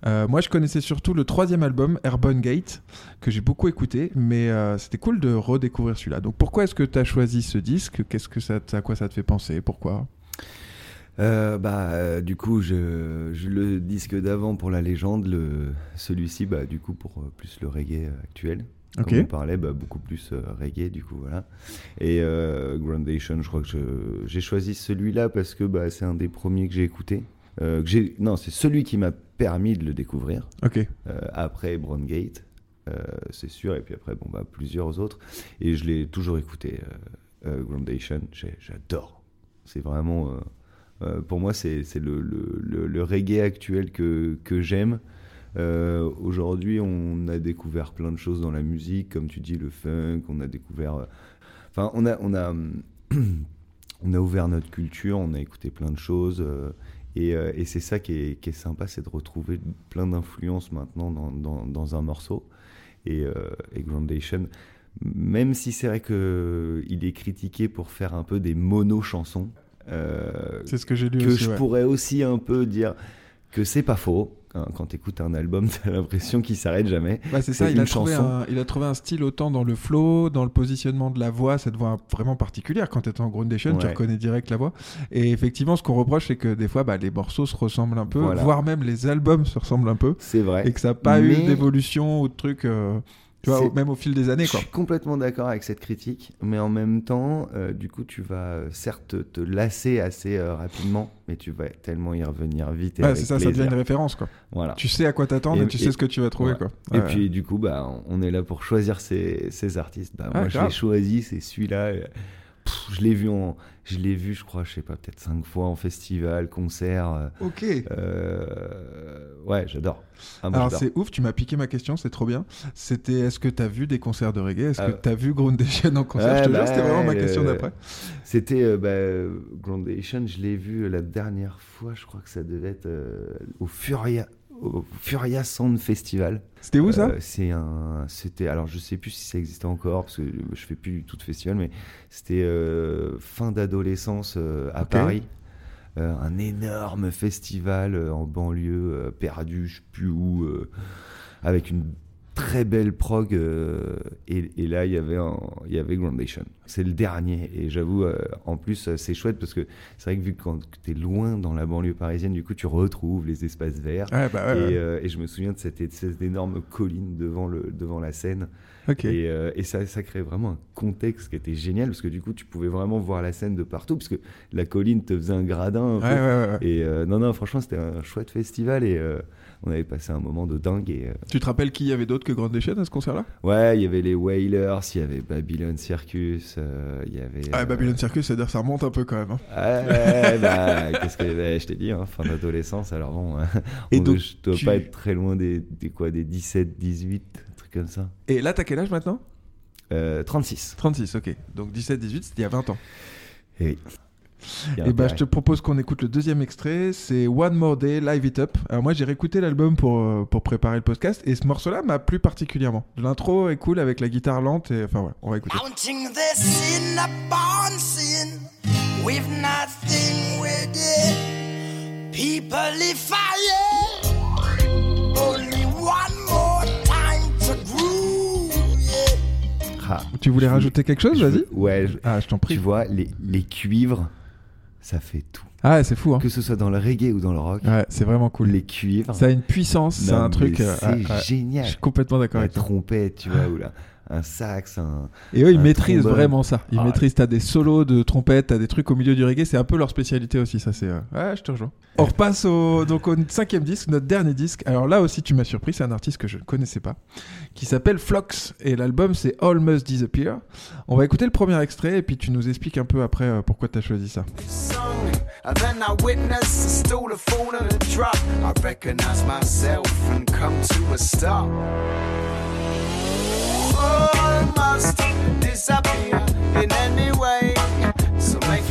Euh, moi, je connaissais surtout le troisième album, Airborne Gate, que j'ai beaucoup écouté, mais euh, c'était cool de redécouvrir celui-là. Donc, pourquoi est-ce que tu as choisi ce disque? Qu'est-ce que ça, à quoi ça te fait penser? Pourquoi? Euh, bah, euh, du coup, je, je- le disque d'avant pour la légende, le, celui-ci, bah, du coup, pour euh, plus le reggae actuel. Comme on parlait, bah, beaucoup plus reggae, du coup, voilà. Et Groundation, je crois que j'ai choisi celui-là parce que bah, c'est un des premiers que j'ai écouté. Euh, que non, c'est celui qui m'a permis de le découvrir. Ok. Euh, après Brown Gate, euh, c'est sûr, et puis après, bon, bah, plusieurs autres. Et je l'ai toujours écouté, Groundation, j'adore. C'est vraiment, pour moi, c'est le, le, le- le reggae actuel que, que j'aime. Euh, Aujourd'hui, on a découvert plein de choses dans la musique, comme tu dis, le funk, on a découvert... Enfin, on a... On a *clears throat* on a ouvert notre culture, on a écouté plein de choses. euh, et, euh, et c'est ça qui est, qui est sympa, c'est de retrouver plein d'influences maintenant dans, dans, dans un morceau. Et, euh, et Groundation, même si c'est vrai qu'il est critiqué pour faire un peu des mono-chansons, euh, C'est ce que j'ai lu que aussi. je ouais. pourrais aussi un peu dire que c'est pas faux. Quand tu écoutes un album, *laughs* tu as l'impression qu'il s'arrête jamais. Bah, c'est ça, il a, trouvé un, il a trouvé un style autant dans le flow, dans le positionnement de la voix, cette voix vraiment particulière. Quand tu es en Groundation, tu Ouais. reconnais direct la voix. Et effectivement, ce qu'on reproche, c'est que des fois, bah, les morceaux se ressemblent un peu, Voilà. voire même les albums se ressemblent un peu, C'est vrai. et que ça n'a pas eu d'évolution ou de trucs, euh, tu vois, même au fil des années. Je Quoi. suis complètement d'accord avec cette critique, mais en même temps, euh, du coup, tu vas euh, certes te, lasser assez euh, rapidement, mais tu vas tellement y revenir vite. Et Ouais, avec c'est ça, ça devient une référence. Quoi. Voilà. Tu sais à quoi t'attendre et, Et- tu et- sais ce que tu vas trouver. Ouais. Quoi. Et puis du coup, bah, on est là pour choisir ces, ces artistes. Bah, Ah, moi, je grave. l'ai choisi, c'est celui-là. Je l'ai vu en, je l'ai vu, je crois, je sais pas, peut-être cinq fois en festival, concert. euh, Ok. euh, ouais, j'adore. Ah, Alors c'est ouf, tu m'as piqué ma question, c'est trop bien. C'était est-ce que tu as vu des concerts de reggae? Est-ce Ah que tu as vu Groundation en concert? Ouais, Je te jure, bah, c'était vraiment ma question euh, d'après. C'était bah, Groundation, je l'ai vu la dernière fois, je crois que ça devait être au Furia, au Furia Sound Festival. C'était où ça Euh, C'est un, c'était, alors je sais plus si ça existait encore parce que je fais plus du tout de festival, mais c'était euh, fin d'adolescence euh, à. Paris. Un énorme festival en banlieue euh, perdu, je sais plus où, avec une très belle prog. euh, et, et là, il y avait un- il y avait Groundation. C'est le dernier. Et j'avoue, euh, en plus, euh, c'est chouette parce que c'est vrai que vu que quand tu es loin dans la banlieue parisienne, du coup, tu retrouves les espaces verts. Bah ouais, et, ouais. euh, et je me souviens de cette d'énorme colline devant, le, devant la scène. Ok. Et, et ça, ça crée vraiment un contexte qui était génial parce que du coup, tu pouvais vraiment voir la scène de partout parce que la colline te faisait un gradin. un. Ouais. Et non, non, franchement, c'était un chouette festival et on avait passé un moment de dingue. Et, euh, Tu te rappelles qui y avait d'autres que Groundation à ce concert-là? Ouais, il y avait les Wailers, il y avait Babylon Circus, euh, il y avait. Ah, euh, Babylon Circus, c'est-à-dire ça remonte un peu quand même. hein. Ouais, bah, *laughs* qu'est-ce que bah, je t'ai dit, hein, fin d'adolescence, alors bon, hein, Et on- donc, je dois tu- pas être très loin des, des quoi, des 17, 18, un truc comme ça. Et là, t'as quel âge maintenant? Euh, 36. 36, ok. Donc 17-18, c'était il y a 20 ans. Et oui. Et bah, intérêt. je te propose qu'on écoute le deuxième extrait, c'est One More Day, Live It Up. Alors moi, j'ai réécouté l'album pour, euh, pour préparer le podcast, et ce morceau-là m'a plu particulièrement. L'intro est cool avec la guitare lente, et enfin ouais, on va écouter. Counting the sin upon sin with nothing with it. People if I only one more time to groove, yeah. Ah, Tu voulais rajouter quelque chose Vas-y. Ouais, je- Ah, je t'en prie. tu vois, les, les cuivres, ça fait tout. Ah, c'est fou, hein. Que ce soit dans le reggae ou dans le rock, Ouais, c'est vraiment cool. les cuivres, Ça a une puissance, c'est un truc. euh, c'est génial. Je suis complètement d'accord La avec toi. trompette, tu vois, ou là, un sax, un. Et eux, ils maîtrisent trombone. vraiment ça. Ils Ah. maîtrisent, t'as des solos de trompette, t'as des trucs au milieu du reggae, c'est un peu leur spécialité aussi, ça c'est... euh, Ouais, je te rejoins. On repasse au, donc au cinquième disque, notre dernier disque. Alors là aussi, tu m'as surpris, c'est un artiste que je ne connaissais pas, qui s'appelle Flox, et l'album c'est All Must Disappear. On va écouter le premier extrait, et puis tu nous expliques un peu après euh, pourquoi t'as choisi ça.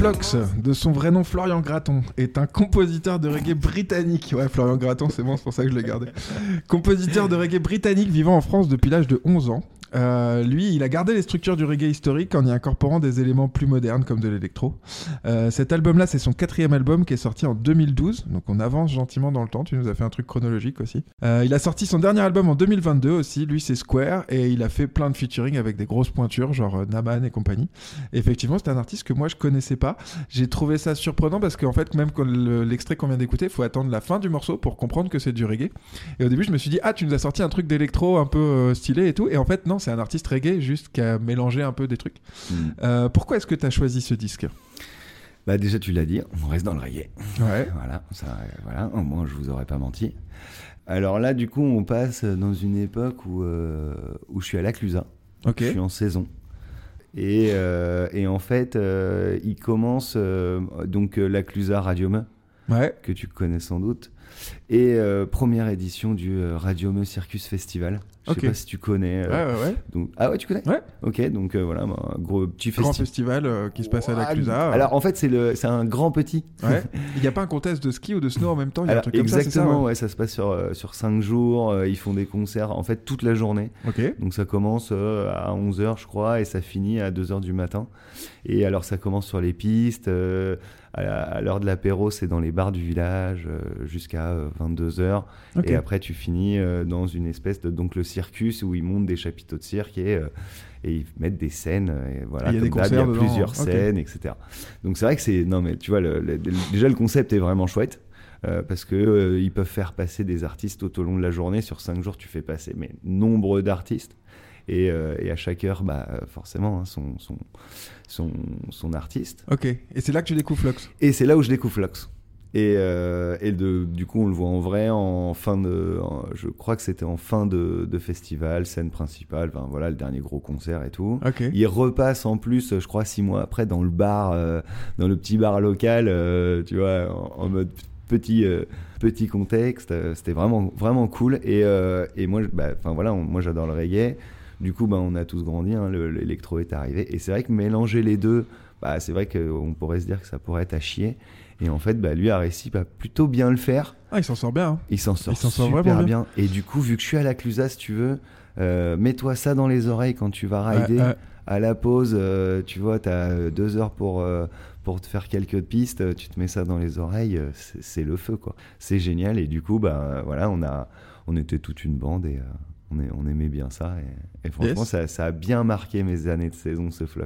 Flox, de son vrai nom Florian Gratton, est un compositeur de reggae britannique. Ouais, Florian Gratton, c'est bon, c'est pour ça que je l'ai gardé. *laughs* compositeur de reggae britannique vivant en France depuis l'âge de 11 ans. Euh, lui, il a gardé les structures du reggae historique en y incorporant des éléments plus modernes comme de l'électro. Euh, cet album-là, c'est son quatrième album qui est sorti en 2012, donc on avance gentiment dans le temps. Tu nous as fait un truc chronologique aussi. Euh, il a sorti son dernier album en 2022 aussi. Lui, c'est Square et il a fait plein de featuring avec des grosses pointures, genre Naman et compagnie. Effectivement, c'est un artiste que moi je connaissais pas. J'ai trouvé ça surprenant parce qu'en fait, même quand le- l'extrait qu'on vient d'écouter, il faut attendre la fin du morceau pour comprendre que c'est du reggae. Et au début, je me suis dit, ah, tu nous as sorti un truc d'électro un peu stylé et tout. Et en fait, non, c'est un artiste reggae juste qui a mélangé un peu des trucs. Mm. Euh, pourquoi est-ce que tu as choisi ce disque? Bah déjà tu l'as dit, on reste dans le reggae. Ouais. *laughs* Voilà, ça, voilà, au moins je vous aurais pas menti. Alors là, du coup, on passe dans une époque où, euh, où je suis à la Clusa. Ok. Je suis en saison. Et, euh, et en fait, il commence donc la Clusa Ouais. que tu connais sans doute, et euh, première édition du euh, Radiome Circus Festival. Je sais pas si tu connais. Euh, ah ouais. Tu connais Ouais. Ok, donc euh, voilà, bah, un gros petit festi grand festival qui se passe à la Clusa. Alors en fait, c'est un grand petit. *laughs* Il n'y a pas un contest de ski ou de snow en même temps, il y a Alors, un truc Exactement, comme ça, ça ouais. ça se passe sur, sur 5 jours. ils font des concerts en fait toute la journée. Okay. Donc ça commence à 11h, je crois, et ça finit à 2h du matin. Et alors ça commence sur les pistes à l'heure de l'apéro, c'est dans les bars du village jusqu'à 22 heures. Okay. Et après, tu finis euh, dans une espèce de. Donc, le circus où ils montent des chapiteaux de cirque et, euh, et ils mettent des scènes. Et voilà, il y a, dedans. plusieurs scènes, etc. Donc, c'est vrai que c'est. Non, mais tu vois, déjà, le concept est vraiment chouette. Euh, parce que euh, ils peuvent faire passer des artistes tout au long de la journée. Sur cinq jours, tu fais passer mais nombre d'artistes. Et, et, à chaque heure, bah, forcément, hein, son, son, son, son, artiste. Ok, et c'est là que tu découvres Flux Et c'est là où je découvre Flux. Et, euh, et de, du coup, on le voit en vrai en fin de. en- je crois que c'était en fin de, de festival, scène principale, enfin voilà, le dernier gros concert et tout. Il repasse en plus, je crois, six mois après, dans le bar, euh, dans le petit bar local, euh, tu vois, en, en mode petit, euh, petit contexte. Euh, C'était vraiment, vraiment cool. Et, euh, et moi, bah, enfin voilà, on- moi j'adore le reggae. Du coup, bah, on a tous grandi, hein, le- l'électro est arrivé. Et c'est vrai que mélanger les deux, bah, c'est vrai qu'on pourrait se dire que ça pourrait être à chier. Et en fait, bah, lui a réussi à plutôt bien le faire. Ah, il s'en sort bien. hein. Il s'en sort, Il s'en sort super vraiment bien. Et du coup, vu que je suis à la Clusa, si tu veux, euh, mets-toi ça dans les oreilles quand tu vas rider. Ouais, ouais. À la pause, euh, tu vois, tu as deux heures pour, euh, pour te faire quelques pistes. euh, Tu te mets ça dans les oreilles, euh, c'est le feu, quoi. C'est génial. Et du coup, bah, voilà, on, a, on était toute une bande et euh, on, est, on aimait bien ça. Et, et franchement, Yes. ça, ça a bien marqué mes années de saison, ce Flux.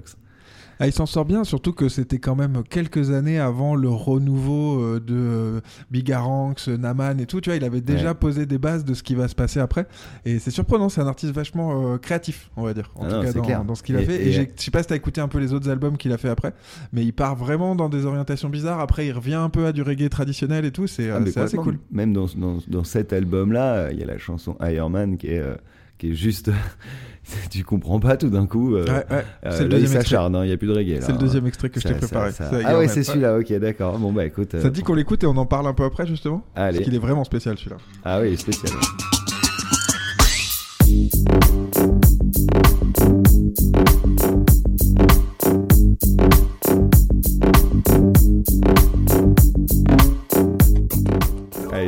Ah, il s'en sort bien, surtout que c'était quand même quelques années avant le renouveau euh, de euh, Bigaranx, Naman et tout. Tu vois, il avait déjà Ouais. posé des bases de ce qui va se passer après. Et c'est surprenant, c'est un artiste vachement euh, créatif, on va dire. En Ah tout non, cas, dans, clair. dans ce qu'il a Et- fait. Et, et- je sais pas si t'as écouté un peu les autres albums qu'il a fait après, mais il part vraiment dans des orientations bizarres. Après, il revient un peu à du reggae traditionnel et tout. C'est Ah, euh, assez cool. Même dans, dans, dans cet album-là, euh, il y a la chanson Ironman qui est, euh, qui est juste. *laughs* tu comprends pas tout d'un coup. euh, Ouais, ouais. euh, C'est le deuxième extrait. hein, il n'y a plus de reggae. C'est le hein. deuxième extrait que je t'ai préparé. ça- ça- C'est Ah ouais, c'est celui-là, ok, d'accord. Bon, bah écoute. euh, Ça te dit qu'on l'écoute et on en parle un peu après, justement? Allez. Parce qu'il est vraiment spécial, celui-là. Ah oui, spécial.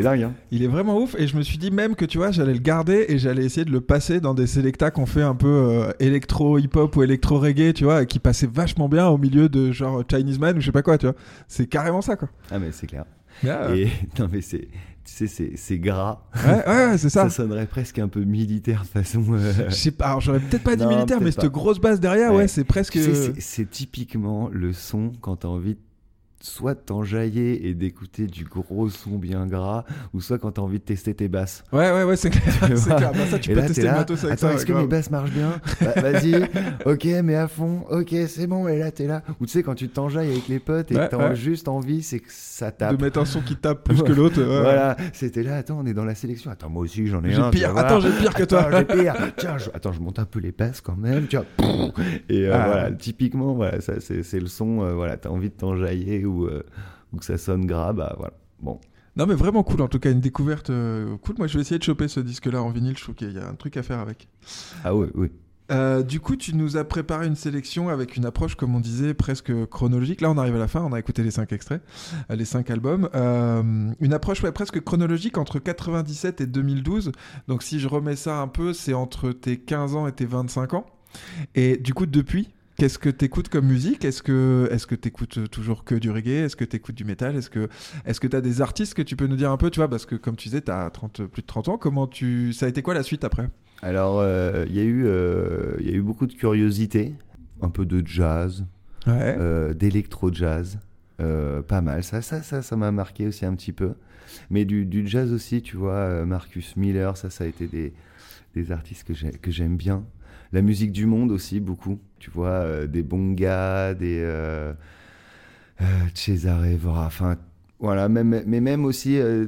Dingue, hein. Il est vraiment ouf et je me suis dit même que tu vois j'allais le garder et j'allais essayer de le passer dans des selectas qu'on fait un peu euh, électro hip hop ou électro reggae tu vois et qui passait vachement bien au milieu de genre Chinese Man ou je sais pas quoi tu vois c'est carrément ça quoi Ah, mais c'est clair. Euh, Et *laughs* non, mais c'est. Tu sais, c'est- c'est gras. ouais ouais, ouais, c'est ça, Ça sonnerait presque un peu militaire façon. euh, je sais pas alors j'aurais peut-être pas dit Non, militaire mais cette grosse basse derrière ouais, Ouais. c'est presque Tu sais, c'est- c'est typiquement le son quand t'as envie de- soit de t'enjailler et d'écouter du gros son bien gras, ou soit quand t'as envie de tester tes basses. ouais ouais ouais c'est clair, *laughs* clair. Bah, ça tu Et peux là, tester t'es le matos avec Attends, est-ce que mes basses marchent bien *laughs* Bah, Vas-y, ok, mais à fond, ok, c'est bon, et là t'es là. Ou tu sais, quand tu t'enjailles avec les potes et Ouais, que t'as ouais. juste envie, c'est que ça tape. de mettre un son qui tape *laughs* plus que l'autre ouais. Voilà, c'était là, attends, on est dans la sélection. Attends, moi aussi j'en ai, J'ai un. pire, attends j'ai pire que toi j'ai pire. Tiens, je... attends, je monte un peu les basses quand même. Tu vois. Et euh, Ah. voilà, typiquement, voilà, ça, c'est, c'est le son. euh, voilà, t'as envie de t'enjailler ou, euh, ou que ça sonne gras, bah voilà. Bon, Non mais vraiment cool en tout cas une découverte euh, cool moi je vais essayer de choper ce disque là en vinyle je trouve qu'il y a un truc à faire avec ah oui, oui. Euh, du coup, tu nous as préparé une sélection avec une approche, comme on disait, presque chronologique. Là, on arrive à la fin, on a écouté les cinq extraits, les cinq albums. Euh, une approche ouais, presque chronologique entre 97 et 2012. Donc, si je remets ça un peu, c'est entre tes 15 ans et tes 25 ans. Et du coup, depuis, Qu'est-ce que t'écoutes comme musique? Est-ce que est-ce que t'écoutes toujours que du reggae? Est-ce que t'écoutes du métal? Est-ce que est-ce que t'as des artistes que tu peux nous dire un peu Tu vois, parce que comme tu disais, t'as 30 plus de 30 ans. Comment tu ça a été quoi la suite après? Alors, euh, il y a eu, euh, y a eu beaucoup de curiosité, un peu de jazz, Ouais. euh, d'électro-jazz, euh, pas mal. Ça, ça, ça, ça m'a marqué aussi un petit peu. Mais du, du jazz aussi, tu vois, euh, Marcus Miller, ça, ça a été des, des artistes que j'aime bien. La musique du monde aussi, beaucoup. Tu vois, euh, des bongas, des euh, euh, Cesare Evora, enfin, voilà, même, mais même aussi euh,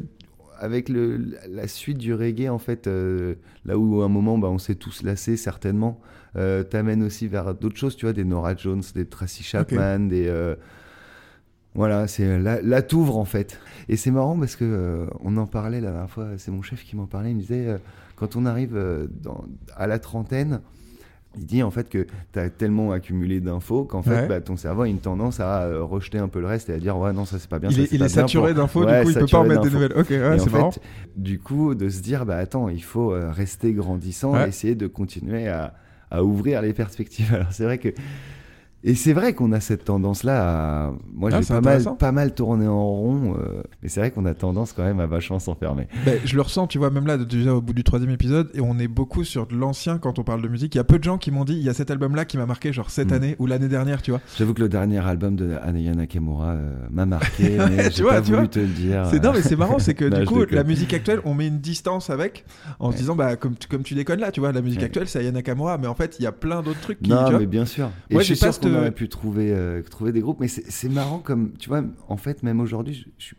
avec le, la suite du reggae, en fait, euh, là où à un moment, bah, on s'est tous lassés, certainement, t'amène aussi vers d'autres choses, tu vois, des Nora Jones, des Tracy Chapman, des. voilà, c'est là, là t'ouvres en fait. Et c'est marrant parce que euh, on en parlait la dernière fois. C'est mon chef qui m'en parlait. Il me disait euh, quand on arrive euh, dans- à la trentaine, il dit en fait que tu as tellement accumulé d'infos qu'en fait Ouais. bah, ton cerveau a une tendance à euh, rejeter un peu le reste et à dire ouais non ça c'est pas bien. il ça, est, il saturé pour- d'infos, Ouais, du coup, il peut pas en mettre des nouvelles. Ok, ouais, c'est fait, marrant. Du coup, de se dire, bah attends, il faut euh, rester grandissant et essayer de continuer à, à ouvrir les perspectives. *laughs* Alors c'est vrai que. Et c'est vrai qu'on a cette tendance-là à. Moi, Ah, j'ai pas mal, pas mal tourné en rond, euh, mais c'est vrai qu'on a tendance quand même à vachement s'enfermer. Ben, je le ressens, tu vois, même là, déjà au bout du troisième épisode, et on est beaucoup sur de l'ancien quand on parle de musique. Il y a peu de gens qui m'ont dit, il y a cet album-là qui m'a marqué, genre cette Mm. année ou l'année dernière, tu vois. J'avoue que le dernier album de Anaya Nakamura euh, m'a marqué, *laughs* mais tu j'ai vois, pas tu voulu vois. te le dire. C'est non, mais c'est marrant, c'est que *laughs* Non, du coup, la musique actuelle, on met une distance avec, en se disant, bah, comme tu, comme tu déconnes là, tu vois, la musique Ouais. actuelle, c'est Aya Nakamura, mais en fait, il y a plein d'autres trucs qui, Non, tu vois. mais bien sûr. Moi, j'ai pas qu'on cette- aurait pu trouver, euh, trouver des groupes, mais c'est c'est marrant comme, tu vois, en fait, même aujourd'hui, je, je suis-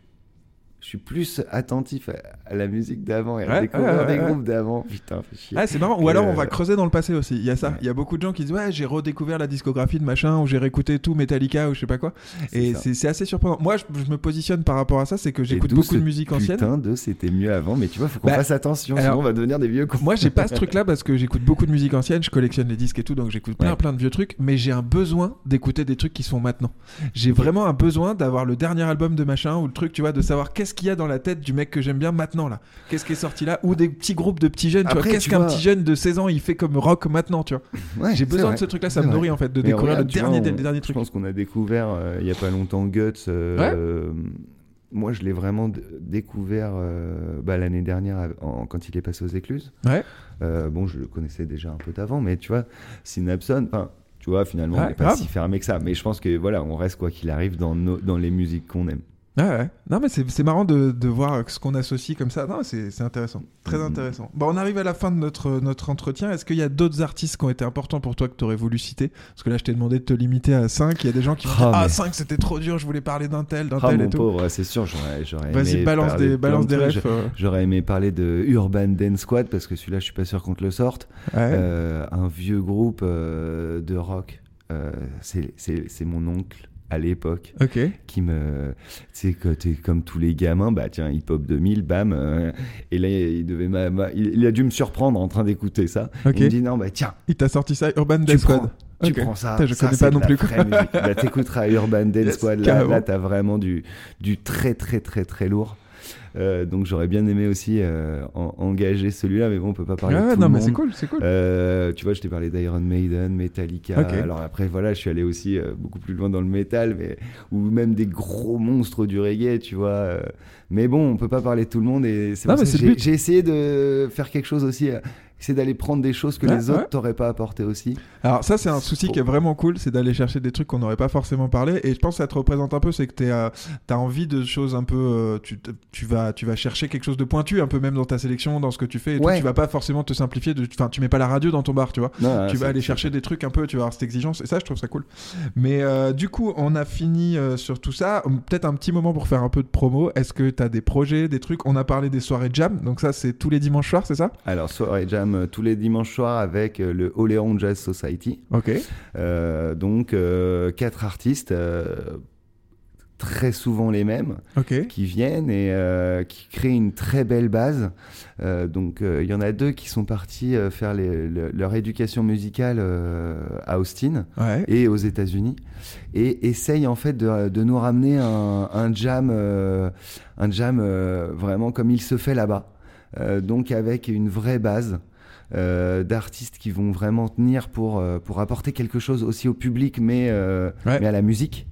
je suis plus attentif à, la musique d'avant et à Ouais, découvrir ouais, ouais, des groupes d'avant. Putain, fais chier. Ah, c'est marrant. Ou alors on va creuser dans le passé aussi. Il y a ça. Il y a beaucoup de gens qui disent ouais j'ai redécouvert la discographie de machin ou j'ai réécouté tout Metallica ou je sais pas quoi. Et c'est assez surprenant. Moi je, je me positionne par rapport à ça, c'est que j'écoute beaucoup de musique ancienne. Putain de c'était mieux avant, mais tu vois, faut qu'on Bah, fasse attention, alors- sinon on va devenir des vieux cons. Moi j'ai pas ce *laughs* truc là parce que j'écoute beaucoup de musique ancienne, je collectionne les disques et tout donc j'écoute plein plein de vieux trucs, mais j'ai un besoin d'écouter des trucs qui sont maintenant. J'ai vraiment un besoin d'avoir le dernier album de machin ou le truc tu vois de savoir qu'est-ce qu'il y a dans la tête du mec que j'aime bien maintenant là? Qu'est-ce qui est sorti là? Ou des petits groupes de petits jeunes, tu vois qu'est-ce qu'un vois- petit jeune de 16 ans il fait comme rock maintenant, tu vois? Ouais, J'ai besoin vrai. de ce truc là, ça me vrai. nourrit en fait de Mais découvrir regarde, le dernier vois, derniers Je pense qu'on a découvert euh, il y a pas longtemps Guts. euh, Ouais. moi, je l'ai vraiment découvert euh, bah, l'année dernière en- quand il est passé aux écluses. Ouais. Bon, je le connaissais déjà un peu d'avant, mais tu vois, Synapson, tu vois, finalement, Ouais, on n'est pas grave. si fermé que ça. Mais je pense que voilà, on reste quoi qu'il arrive dans, nos- dans les musiques qu'on aime. Ouais, ouais. Non, mais c'est marrant de, de voir ce qu'on associe comme ça. Non, c'est intéressant. Très Mhm. intéressant. Bon, on arrive à la fin de notre, notre entretien. Est-ce qu'il y a d'autres artistes qui ont été importants pour toi que tu aurais voulu citer? Parce que là, je t'ai demandé de te limiter à 5. Il y a des gens qui vont Ah, dire Ah, mais- 5, c'était trop dur, je voulais parler d'un tel, d'un Ah, tel mon et tout. pauvre, c'est sûr, j'aurais, Vas-y, aimé balance des, de balance des refs. euh. J'aurais aimé parler de Urban Dance Squad parce que celui-là, je suis pas sûr qu'on te le sorte. Ouais. Euh, un vieux groupe euh, de rock. Euh, c'est mon oncle à l'époque Ok. qui me. Tu sais, comme tous les gamins, bah tiens, hip hop 2000, bam. euh, et là, il, devait m'a- m'a- il, il a dû me surprendre en train d'écouter ça. Ok. Il me dit non, bah tiens, Il t'a sorti ça, Urban prends, Squad. tu prends ça. Putain, je ça, connais pas non plus. Bah, t'écouteras Urban *laughs* Yes, Squad. Là, là t'as vraiment du, du très, très, très, très lourd. Euh, donc j'aurais bien aimé aussi euh, en- engager celui-là, mais bon, on peut pas parler Ouais, de ouais, tout non, le mais c'est cool, c'est cool. Euh, tu vois, je t'ai parlé d'Iron Maiden, Metallica. Alors après, voilà, je suis allé aussi beaucoup plus loin dans le métal, mais ou même des gros monstres du reggae, tu vois. mais bon, on peut pas parler de tout le monde et c'est j'ai essayé de faire quelque chose aussi. Euh, essayer d'aller prendre des choses que Ouais, les autres ouais. t'auraient pas apporté aussi. Alors ça c'est un souci Trop. qui est vraiment cool, c'est d'aller chercher des trucs qu'on n'aurait pas forcément parlé. Et je pense que ça te représente un peu, c'est que tu as envie de choses un peu, euh, tu, tu vas, tu vas chercher quelque chose de pointu, un peu même dans ta sélection, dans ce que tu fais. Et tout. Ouais. Tu vas pas forcément te simplifier. de- Enfin, tu mets pas la radio dans ton bar, tu vois. Non, tu c'est- vas aller c'est- chercher des trucs un peu, tu vas avoir cette exigence. Et ça, je trouve ça cool. Mais euh, du coup, on a fini euh, sur tout ça. Peut-être un petit moment pour faire un peu de promo. Est-ce que tu as des projets, des trucs? On a parlé des soirées jam. Donc ça, c'est tous les dimanches soirs, c'est ça? Alors, soirée jam euh, tous les dimanches soirs avec euh, le Oléron Jazz Society. Ok. Euh, donc, quatre artistes. très souvent les mêmes qui viennent et euh, qui créent une très belle base. Euh, donc euh, il y en a deux qui sont partis faire les- le- leur éducation musicale à Austin Ouais. et aux États-Unis et essayent en fait de, de nous ramener un, un jam, un jam vraiment comme il se fait là-bas. Donc avec une vraie base. Euh, d'artistes qui vont vraiment tenir pour, euh, pour apporter quelque chose aussi au public mais, euh, Ouais. mais à la musique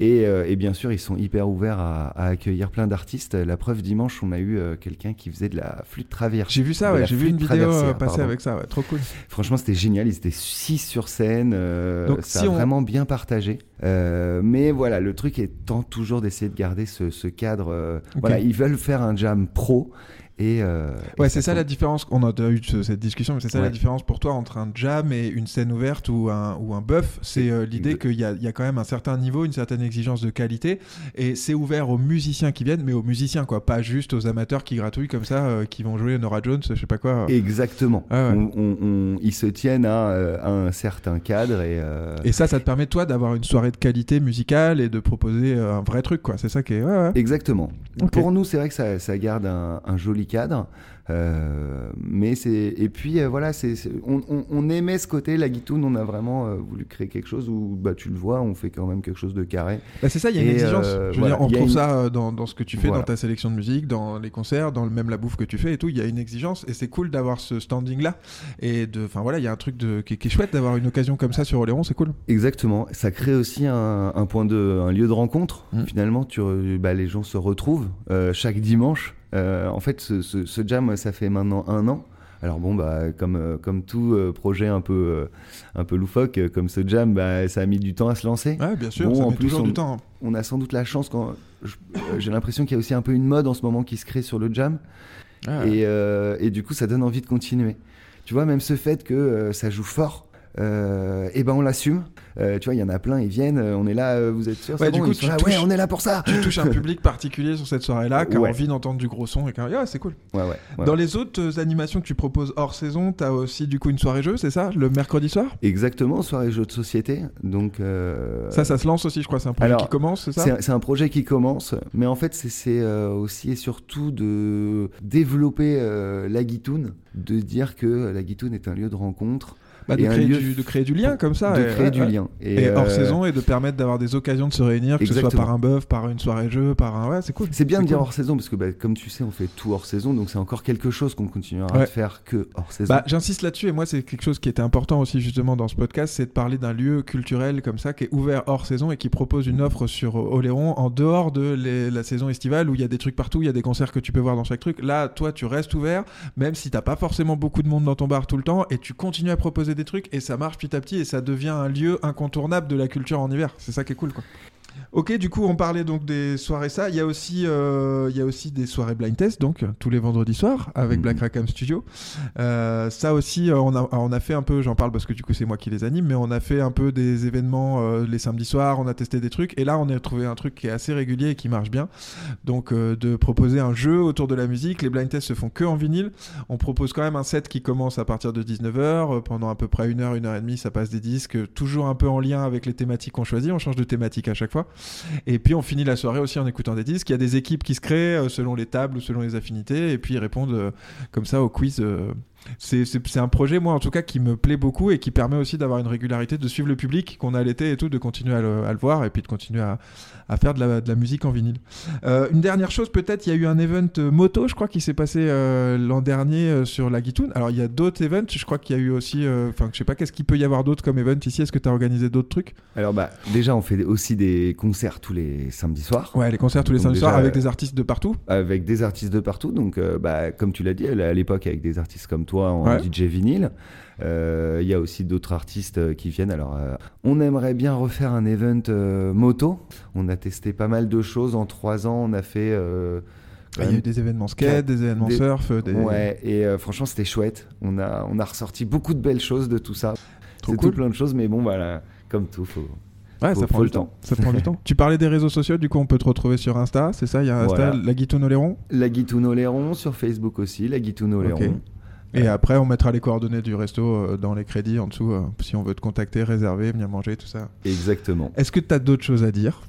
et, et bien sûr, ils sont hyper ouverts à, à accueillir plein d'artistes. La preuve, dimanche, on a eu quelqu'un qui faisait de la flûte traverse. J'ai vu ça, ouais. J'ai vu une vidéo passer pardon. avec ça, ouais. Trop cool. Franchement, c'était génial. Ils étaient six sur scène. euh, Donc, ça si a on- vraiment bien partagé. Euh, mais voilà, le truc étant toujours d'essayer de garder ce, ce cadre. euh. Voilà, ils veulent faire un jam pro. Et, euh, Ouais, et c'est ça la différence. On a eu ce- cette discussion, mais c'est ça la Ouais. différence pour toi entre un jam et une scène ouverte ou un, ou un buff. C'est euh, l'idée qu'il y a, il y a quand même un certain niveau, une certaine exigence de qualité. Et c'est ouvert aux musiciens qui viennent, mais aux musiciens, quoi. Pas juste aux amateurs qui gratouillent comme ça, euh, qui vont jouer Nora Jones, je sais pas quoi. Exactement. Ah ouais. On- on- on- ils se tiennent à, à un certain cadre. Et, Et ça, ça te permet, toi, d'avoir une soirée de qualité musicale et de proposer un vrai truc, quoi. C'est ça qui est. Ouais, ouais. Exactement. Pour nous, c'est vrai que ça, ça garde un, un joli cadre. euh, mais c'est et puis euh, voilà, c'est on, on- on aimait ce côté la guitoune. On a vraiment euh, voulu créer quelque chose où bah tu le vois, on fait quand même quelque chose de carré. Bah, c'est ça, il y a une Et, exigence. je veux voilà, dire, on trouve une- ça dans, dans ce que tu fais, Voilà. dans ta sélection de musique, dans les concerts, dans le- même la bouffe que tu fais et tout. Il y a une exigence et c'est cool d'avoir ce standing-là. Et de, enfin voilà, il y a un truc de, qui, qui est chouette d'avoir une occasion comme ça sur Oléron, c'est cool. Exactement. Ça crée aussi un, un point de, un lieu de rencontre. Mm. Finalement, tu, bah, les gens se retrouvent chaque dimanche. Euh, en fait, ce, ce- ce jam, ça fait maintenant un an. Alors bon, bah, comme, euh, comme tout euh, projet un peu, euh, un peu loufoque, euh, comme ce jam, bah, ça a mis du temps à se lancer. Ouais, bien sûr, Bon, ça en met plus, toujours on- du temps. hein. on a sans doute la chance quand j'ai l'impression qu'il y a aussi un peu une mode en ce moment qui se crée sur le jam Ah, et, et du coup ça donne envie de continuer. Tu vois même ce fait que ça joue fort, euh, et ben on l'assume. Euh, tu vois il y en a plein ils viennent, euh, on est là, vous êtes sûr Ouais, du bon coup, tu là, touches- ouais on est là pour ça. Tu touches un public particulier sur cette soirée-là qui a Ouais. envie d'entendre du gros son et qui a- Ouais, c'est cool. Dans les autres animations que tu proposes hors saison, t'as aussi du coup une soirée jeu, c'est ça Le mercredi soir? Exactement soirée jeux de société donc. euh, Ça, ça se lance aussi, je crois. C'est un projet alors, qui commence, c'est ça? C'est un- projet qui commence, mais en fait, c'est- aussi et surtout de développer la guitoune, de dire que la guitoune est un lieu de rencontre, Bah, de, créer lieu du, de créer du lien comme ça. de et- créer du lien. Et, hors euh, saison et de permettre d'avoir des occasions de se réunir, que ce soit par un bœuf, par une soirée jeu, par un. Ouais, c'est cool. C'est bien de dire cool. hors saison parce que, bah, comme tu sais, on fait tout hors saison, donc c'est encore quelque chose qu'on continuera Ouais. à faire que hors saison. Bah, j'insiste là-dessus et moi c'est quelque chose qui était important aussi justement dans ce podcast, c'est de parler d'un lieu culturel comme ça qui est ouvert hors saison et qui propose une offre sur Oléron en dehors de les- la saison estivale où il y a des trucs partout, il y a des concerts que tu peux voir dans chaque truc. Là, toi, tu restes ouvert, même si t'as pas forcément beaucoup de monde dans ton bar tout le temps et tu continues à proposer des trucs et ça marche petit à petit et ça devient un lieu incontournable de la culture en hiver. C'est ça qui est cool quoi. Ok, du coup, on parlait donc des soirées ça. Il y a aussi, euh, il y a aussi des soirées blind test, donc tous les vendredis soirs avec Mhm. Black Rackham Studio. Euh, ça aussi, euh, on a, on a fait un peu, j'en parle parce que du coup c'est moi qui les anime, mais on a fait un peu des événements euh, les samedis soirs, on a testé des trucs, et là on a trouvé un truc qui est assez régulier et qui marche bien. Donc de proposer un jeu autour de la musique, les blind tests se font que en vinyle. On propose quand même un set qui commence à partir de 19h, pendant à peu près une heure, une heure et demie, ça passe des disques, toujours un peu en lien avec les thématiques qu'on choisit, on change de thématique à chaque fois. Et puis on finit la soirée aussi en écoutant des disques. Il y a des équipes qui se créent euh, selon les tables ou selon les affinités, et puis ils répondent euh, comme ça au quiz. Euh. C'est- un projet, moi en tout cas, qui me plaît beaucoup et qui permet aussi d'avoir une régularité, de suivre le public qu'on a l'été et tout, de continuer à le, à le voir et puis de continuer à, à faire de la, de la musique en vinyle. Euh, une dernière chose, peut-être, il y a eu un event euh, moto, je crois, qui s'est passé euh, l'an dernier euh, sur la Guitoune. Alors il y a d'autres events, je crois qu'il y a eu aussi, euh, enfin je sais pas, qu'est-ce qu'il peut y avoir d'autre comme event ici? Est-ce que tu as organisé d'autres trucs? Alors, bah, déjà, on fait aussi des concerts tous les samedis soirs. Ouais, les concerts tous les Donc samedis soirs avec euh, des artistes de partout. avec des artistes de partout. Donc, euh, bah, comme tu l'as dit, à l'époque, avec des artistes comme toi en Ouais. DJ vinyle. Euh, Il y a aussi d'autres artistes euh, qui viennent. Alors, euh, on aimerait bien refaire un event euh, moto. On a testé pas mal de choses en trois ans. On a fait. quand Il y a eu des événements skate, des événements des- surf, des... Ouais, et franchement, c'était chouette. On a, on a ressorti beaucoup de belles choses de tout ça. C'est cool. tout plein de choses, mais bon, voilà, comme tout, faut. Ouais, Faut- ça prend faut le temps. temps. Ça prend du temps. *laughs* Tu parlais des réseaux sociaux, du coup on peut te retrouver sur Insta, c'est ça? Il y a Insta, Voilà. la Guitoune Oléron. La Guitoune Oléron sur Facebook aussi, la Guitoune Oléron. Et après on mettra les coordonnées du resto euh, dans les crédits en dessous, euh, si on veut te contacter, réserver, venir manger, tout ça. Exactement. Est-ce que tu as d'autres choses à dire?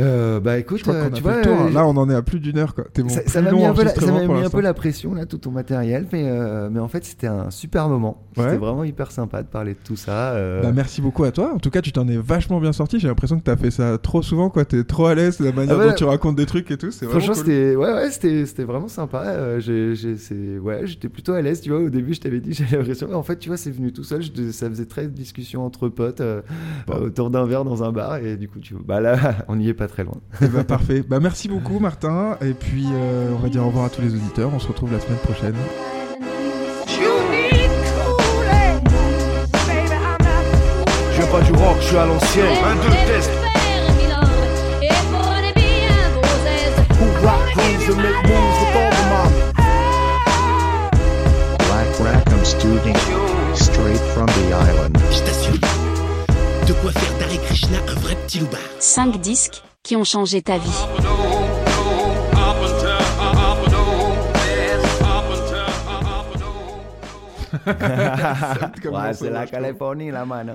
Euh, bah écoute, Je crois euh, tu vois, tour. hein. euh, Là, on en est à plus d'une heure. Quoi. Ça, m'a mis, un peu, la, ça pour mis un peu la pression là, tout ton matériel, mais, euh, mais en fait c'était un super moment. Ouais. C'était vraiment hyper sympa de parler de tout ça. Bah, merci beaucoup à toi. En tout cas, tu t'en es vachement bien sorti. J'ai l'impression que t'as fait ça trop souvent. quoi. T'es trop à l'aise, la manière Ah dont tu racontes des trucs et tout. Franchement, cool. c'était ouais, ouais, c'était vraiment sympa. C'est- ouais, j'étais plutôt à l'aise. Tu vois, au début, je t'avais dit, *laughs* j'avais l'impression. mais En fait, tu vois, c'est venu tout seul. Je- ça faisait très discussion entre potes Bon. autour d'un verre dans un bar. Et du coup, tu bah là, *laughs* on n'y est pas très loin. Ben, parfait. Bah, merci beaucoup, Martin. Et puis, euh, on va dire au revoir à tous les auditeurs. On se retrouve la semaine prochaine. Je viens pas du rock, je suis à l'ancienne. 22 tests. Who rock grooves and make moves with all the mom. Black Rackham Studio. Straight from the island. Je t'assure, de quoi faire d'Hare Krishna un vrai petit loupard. 5 disques qui ont changé ta vie. *laughs* C'est la. Californie, la man.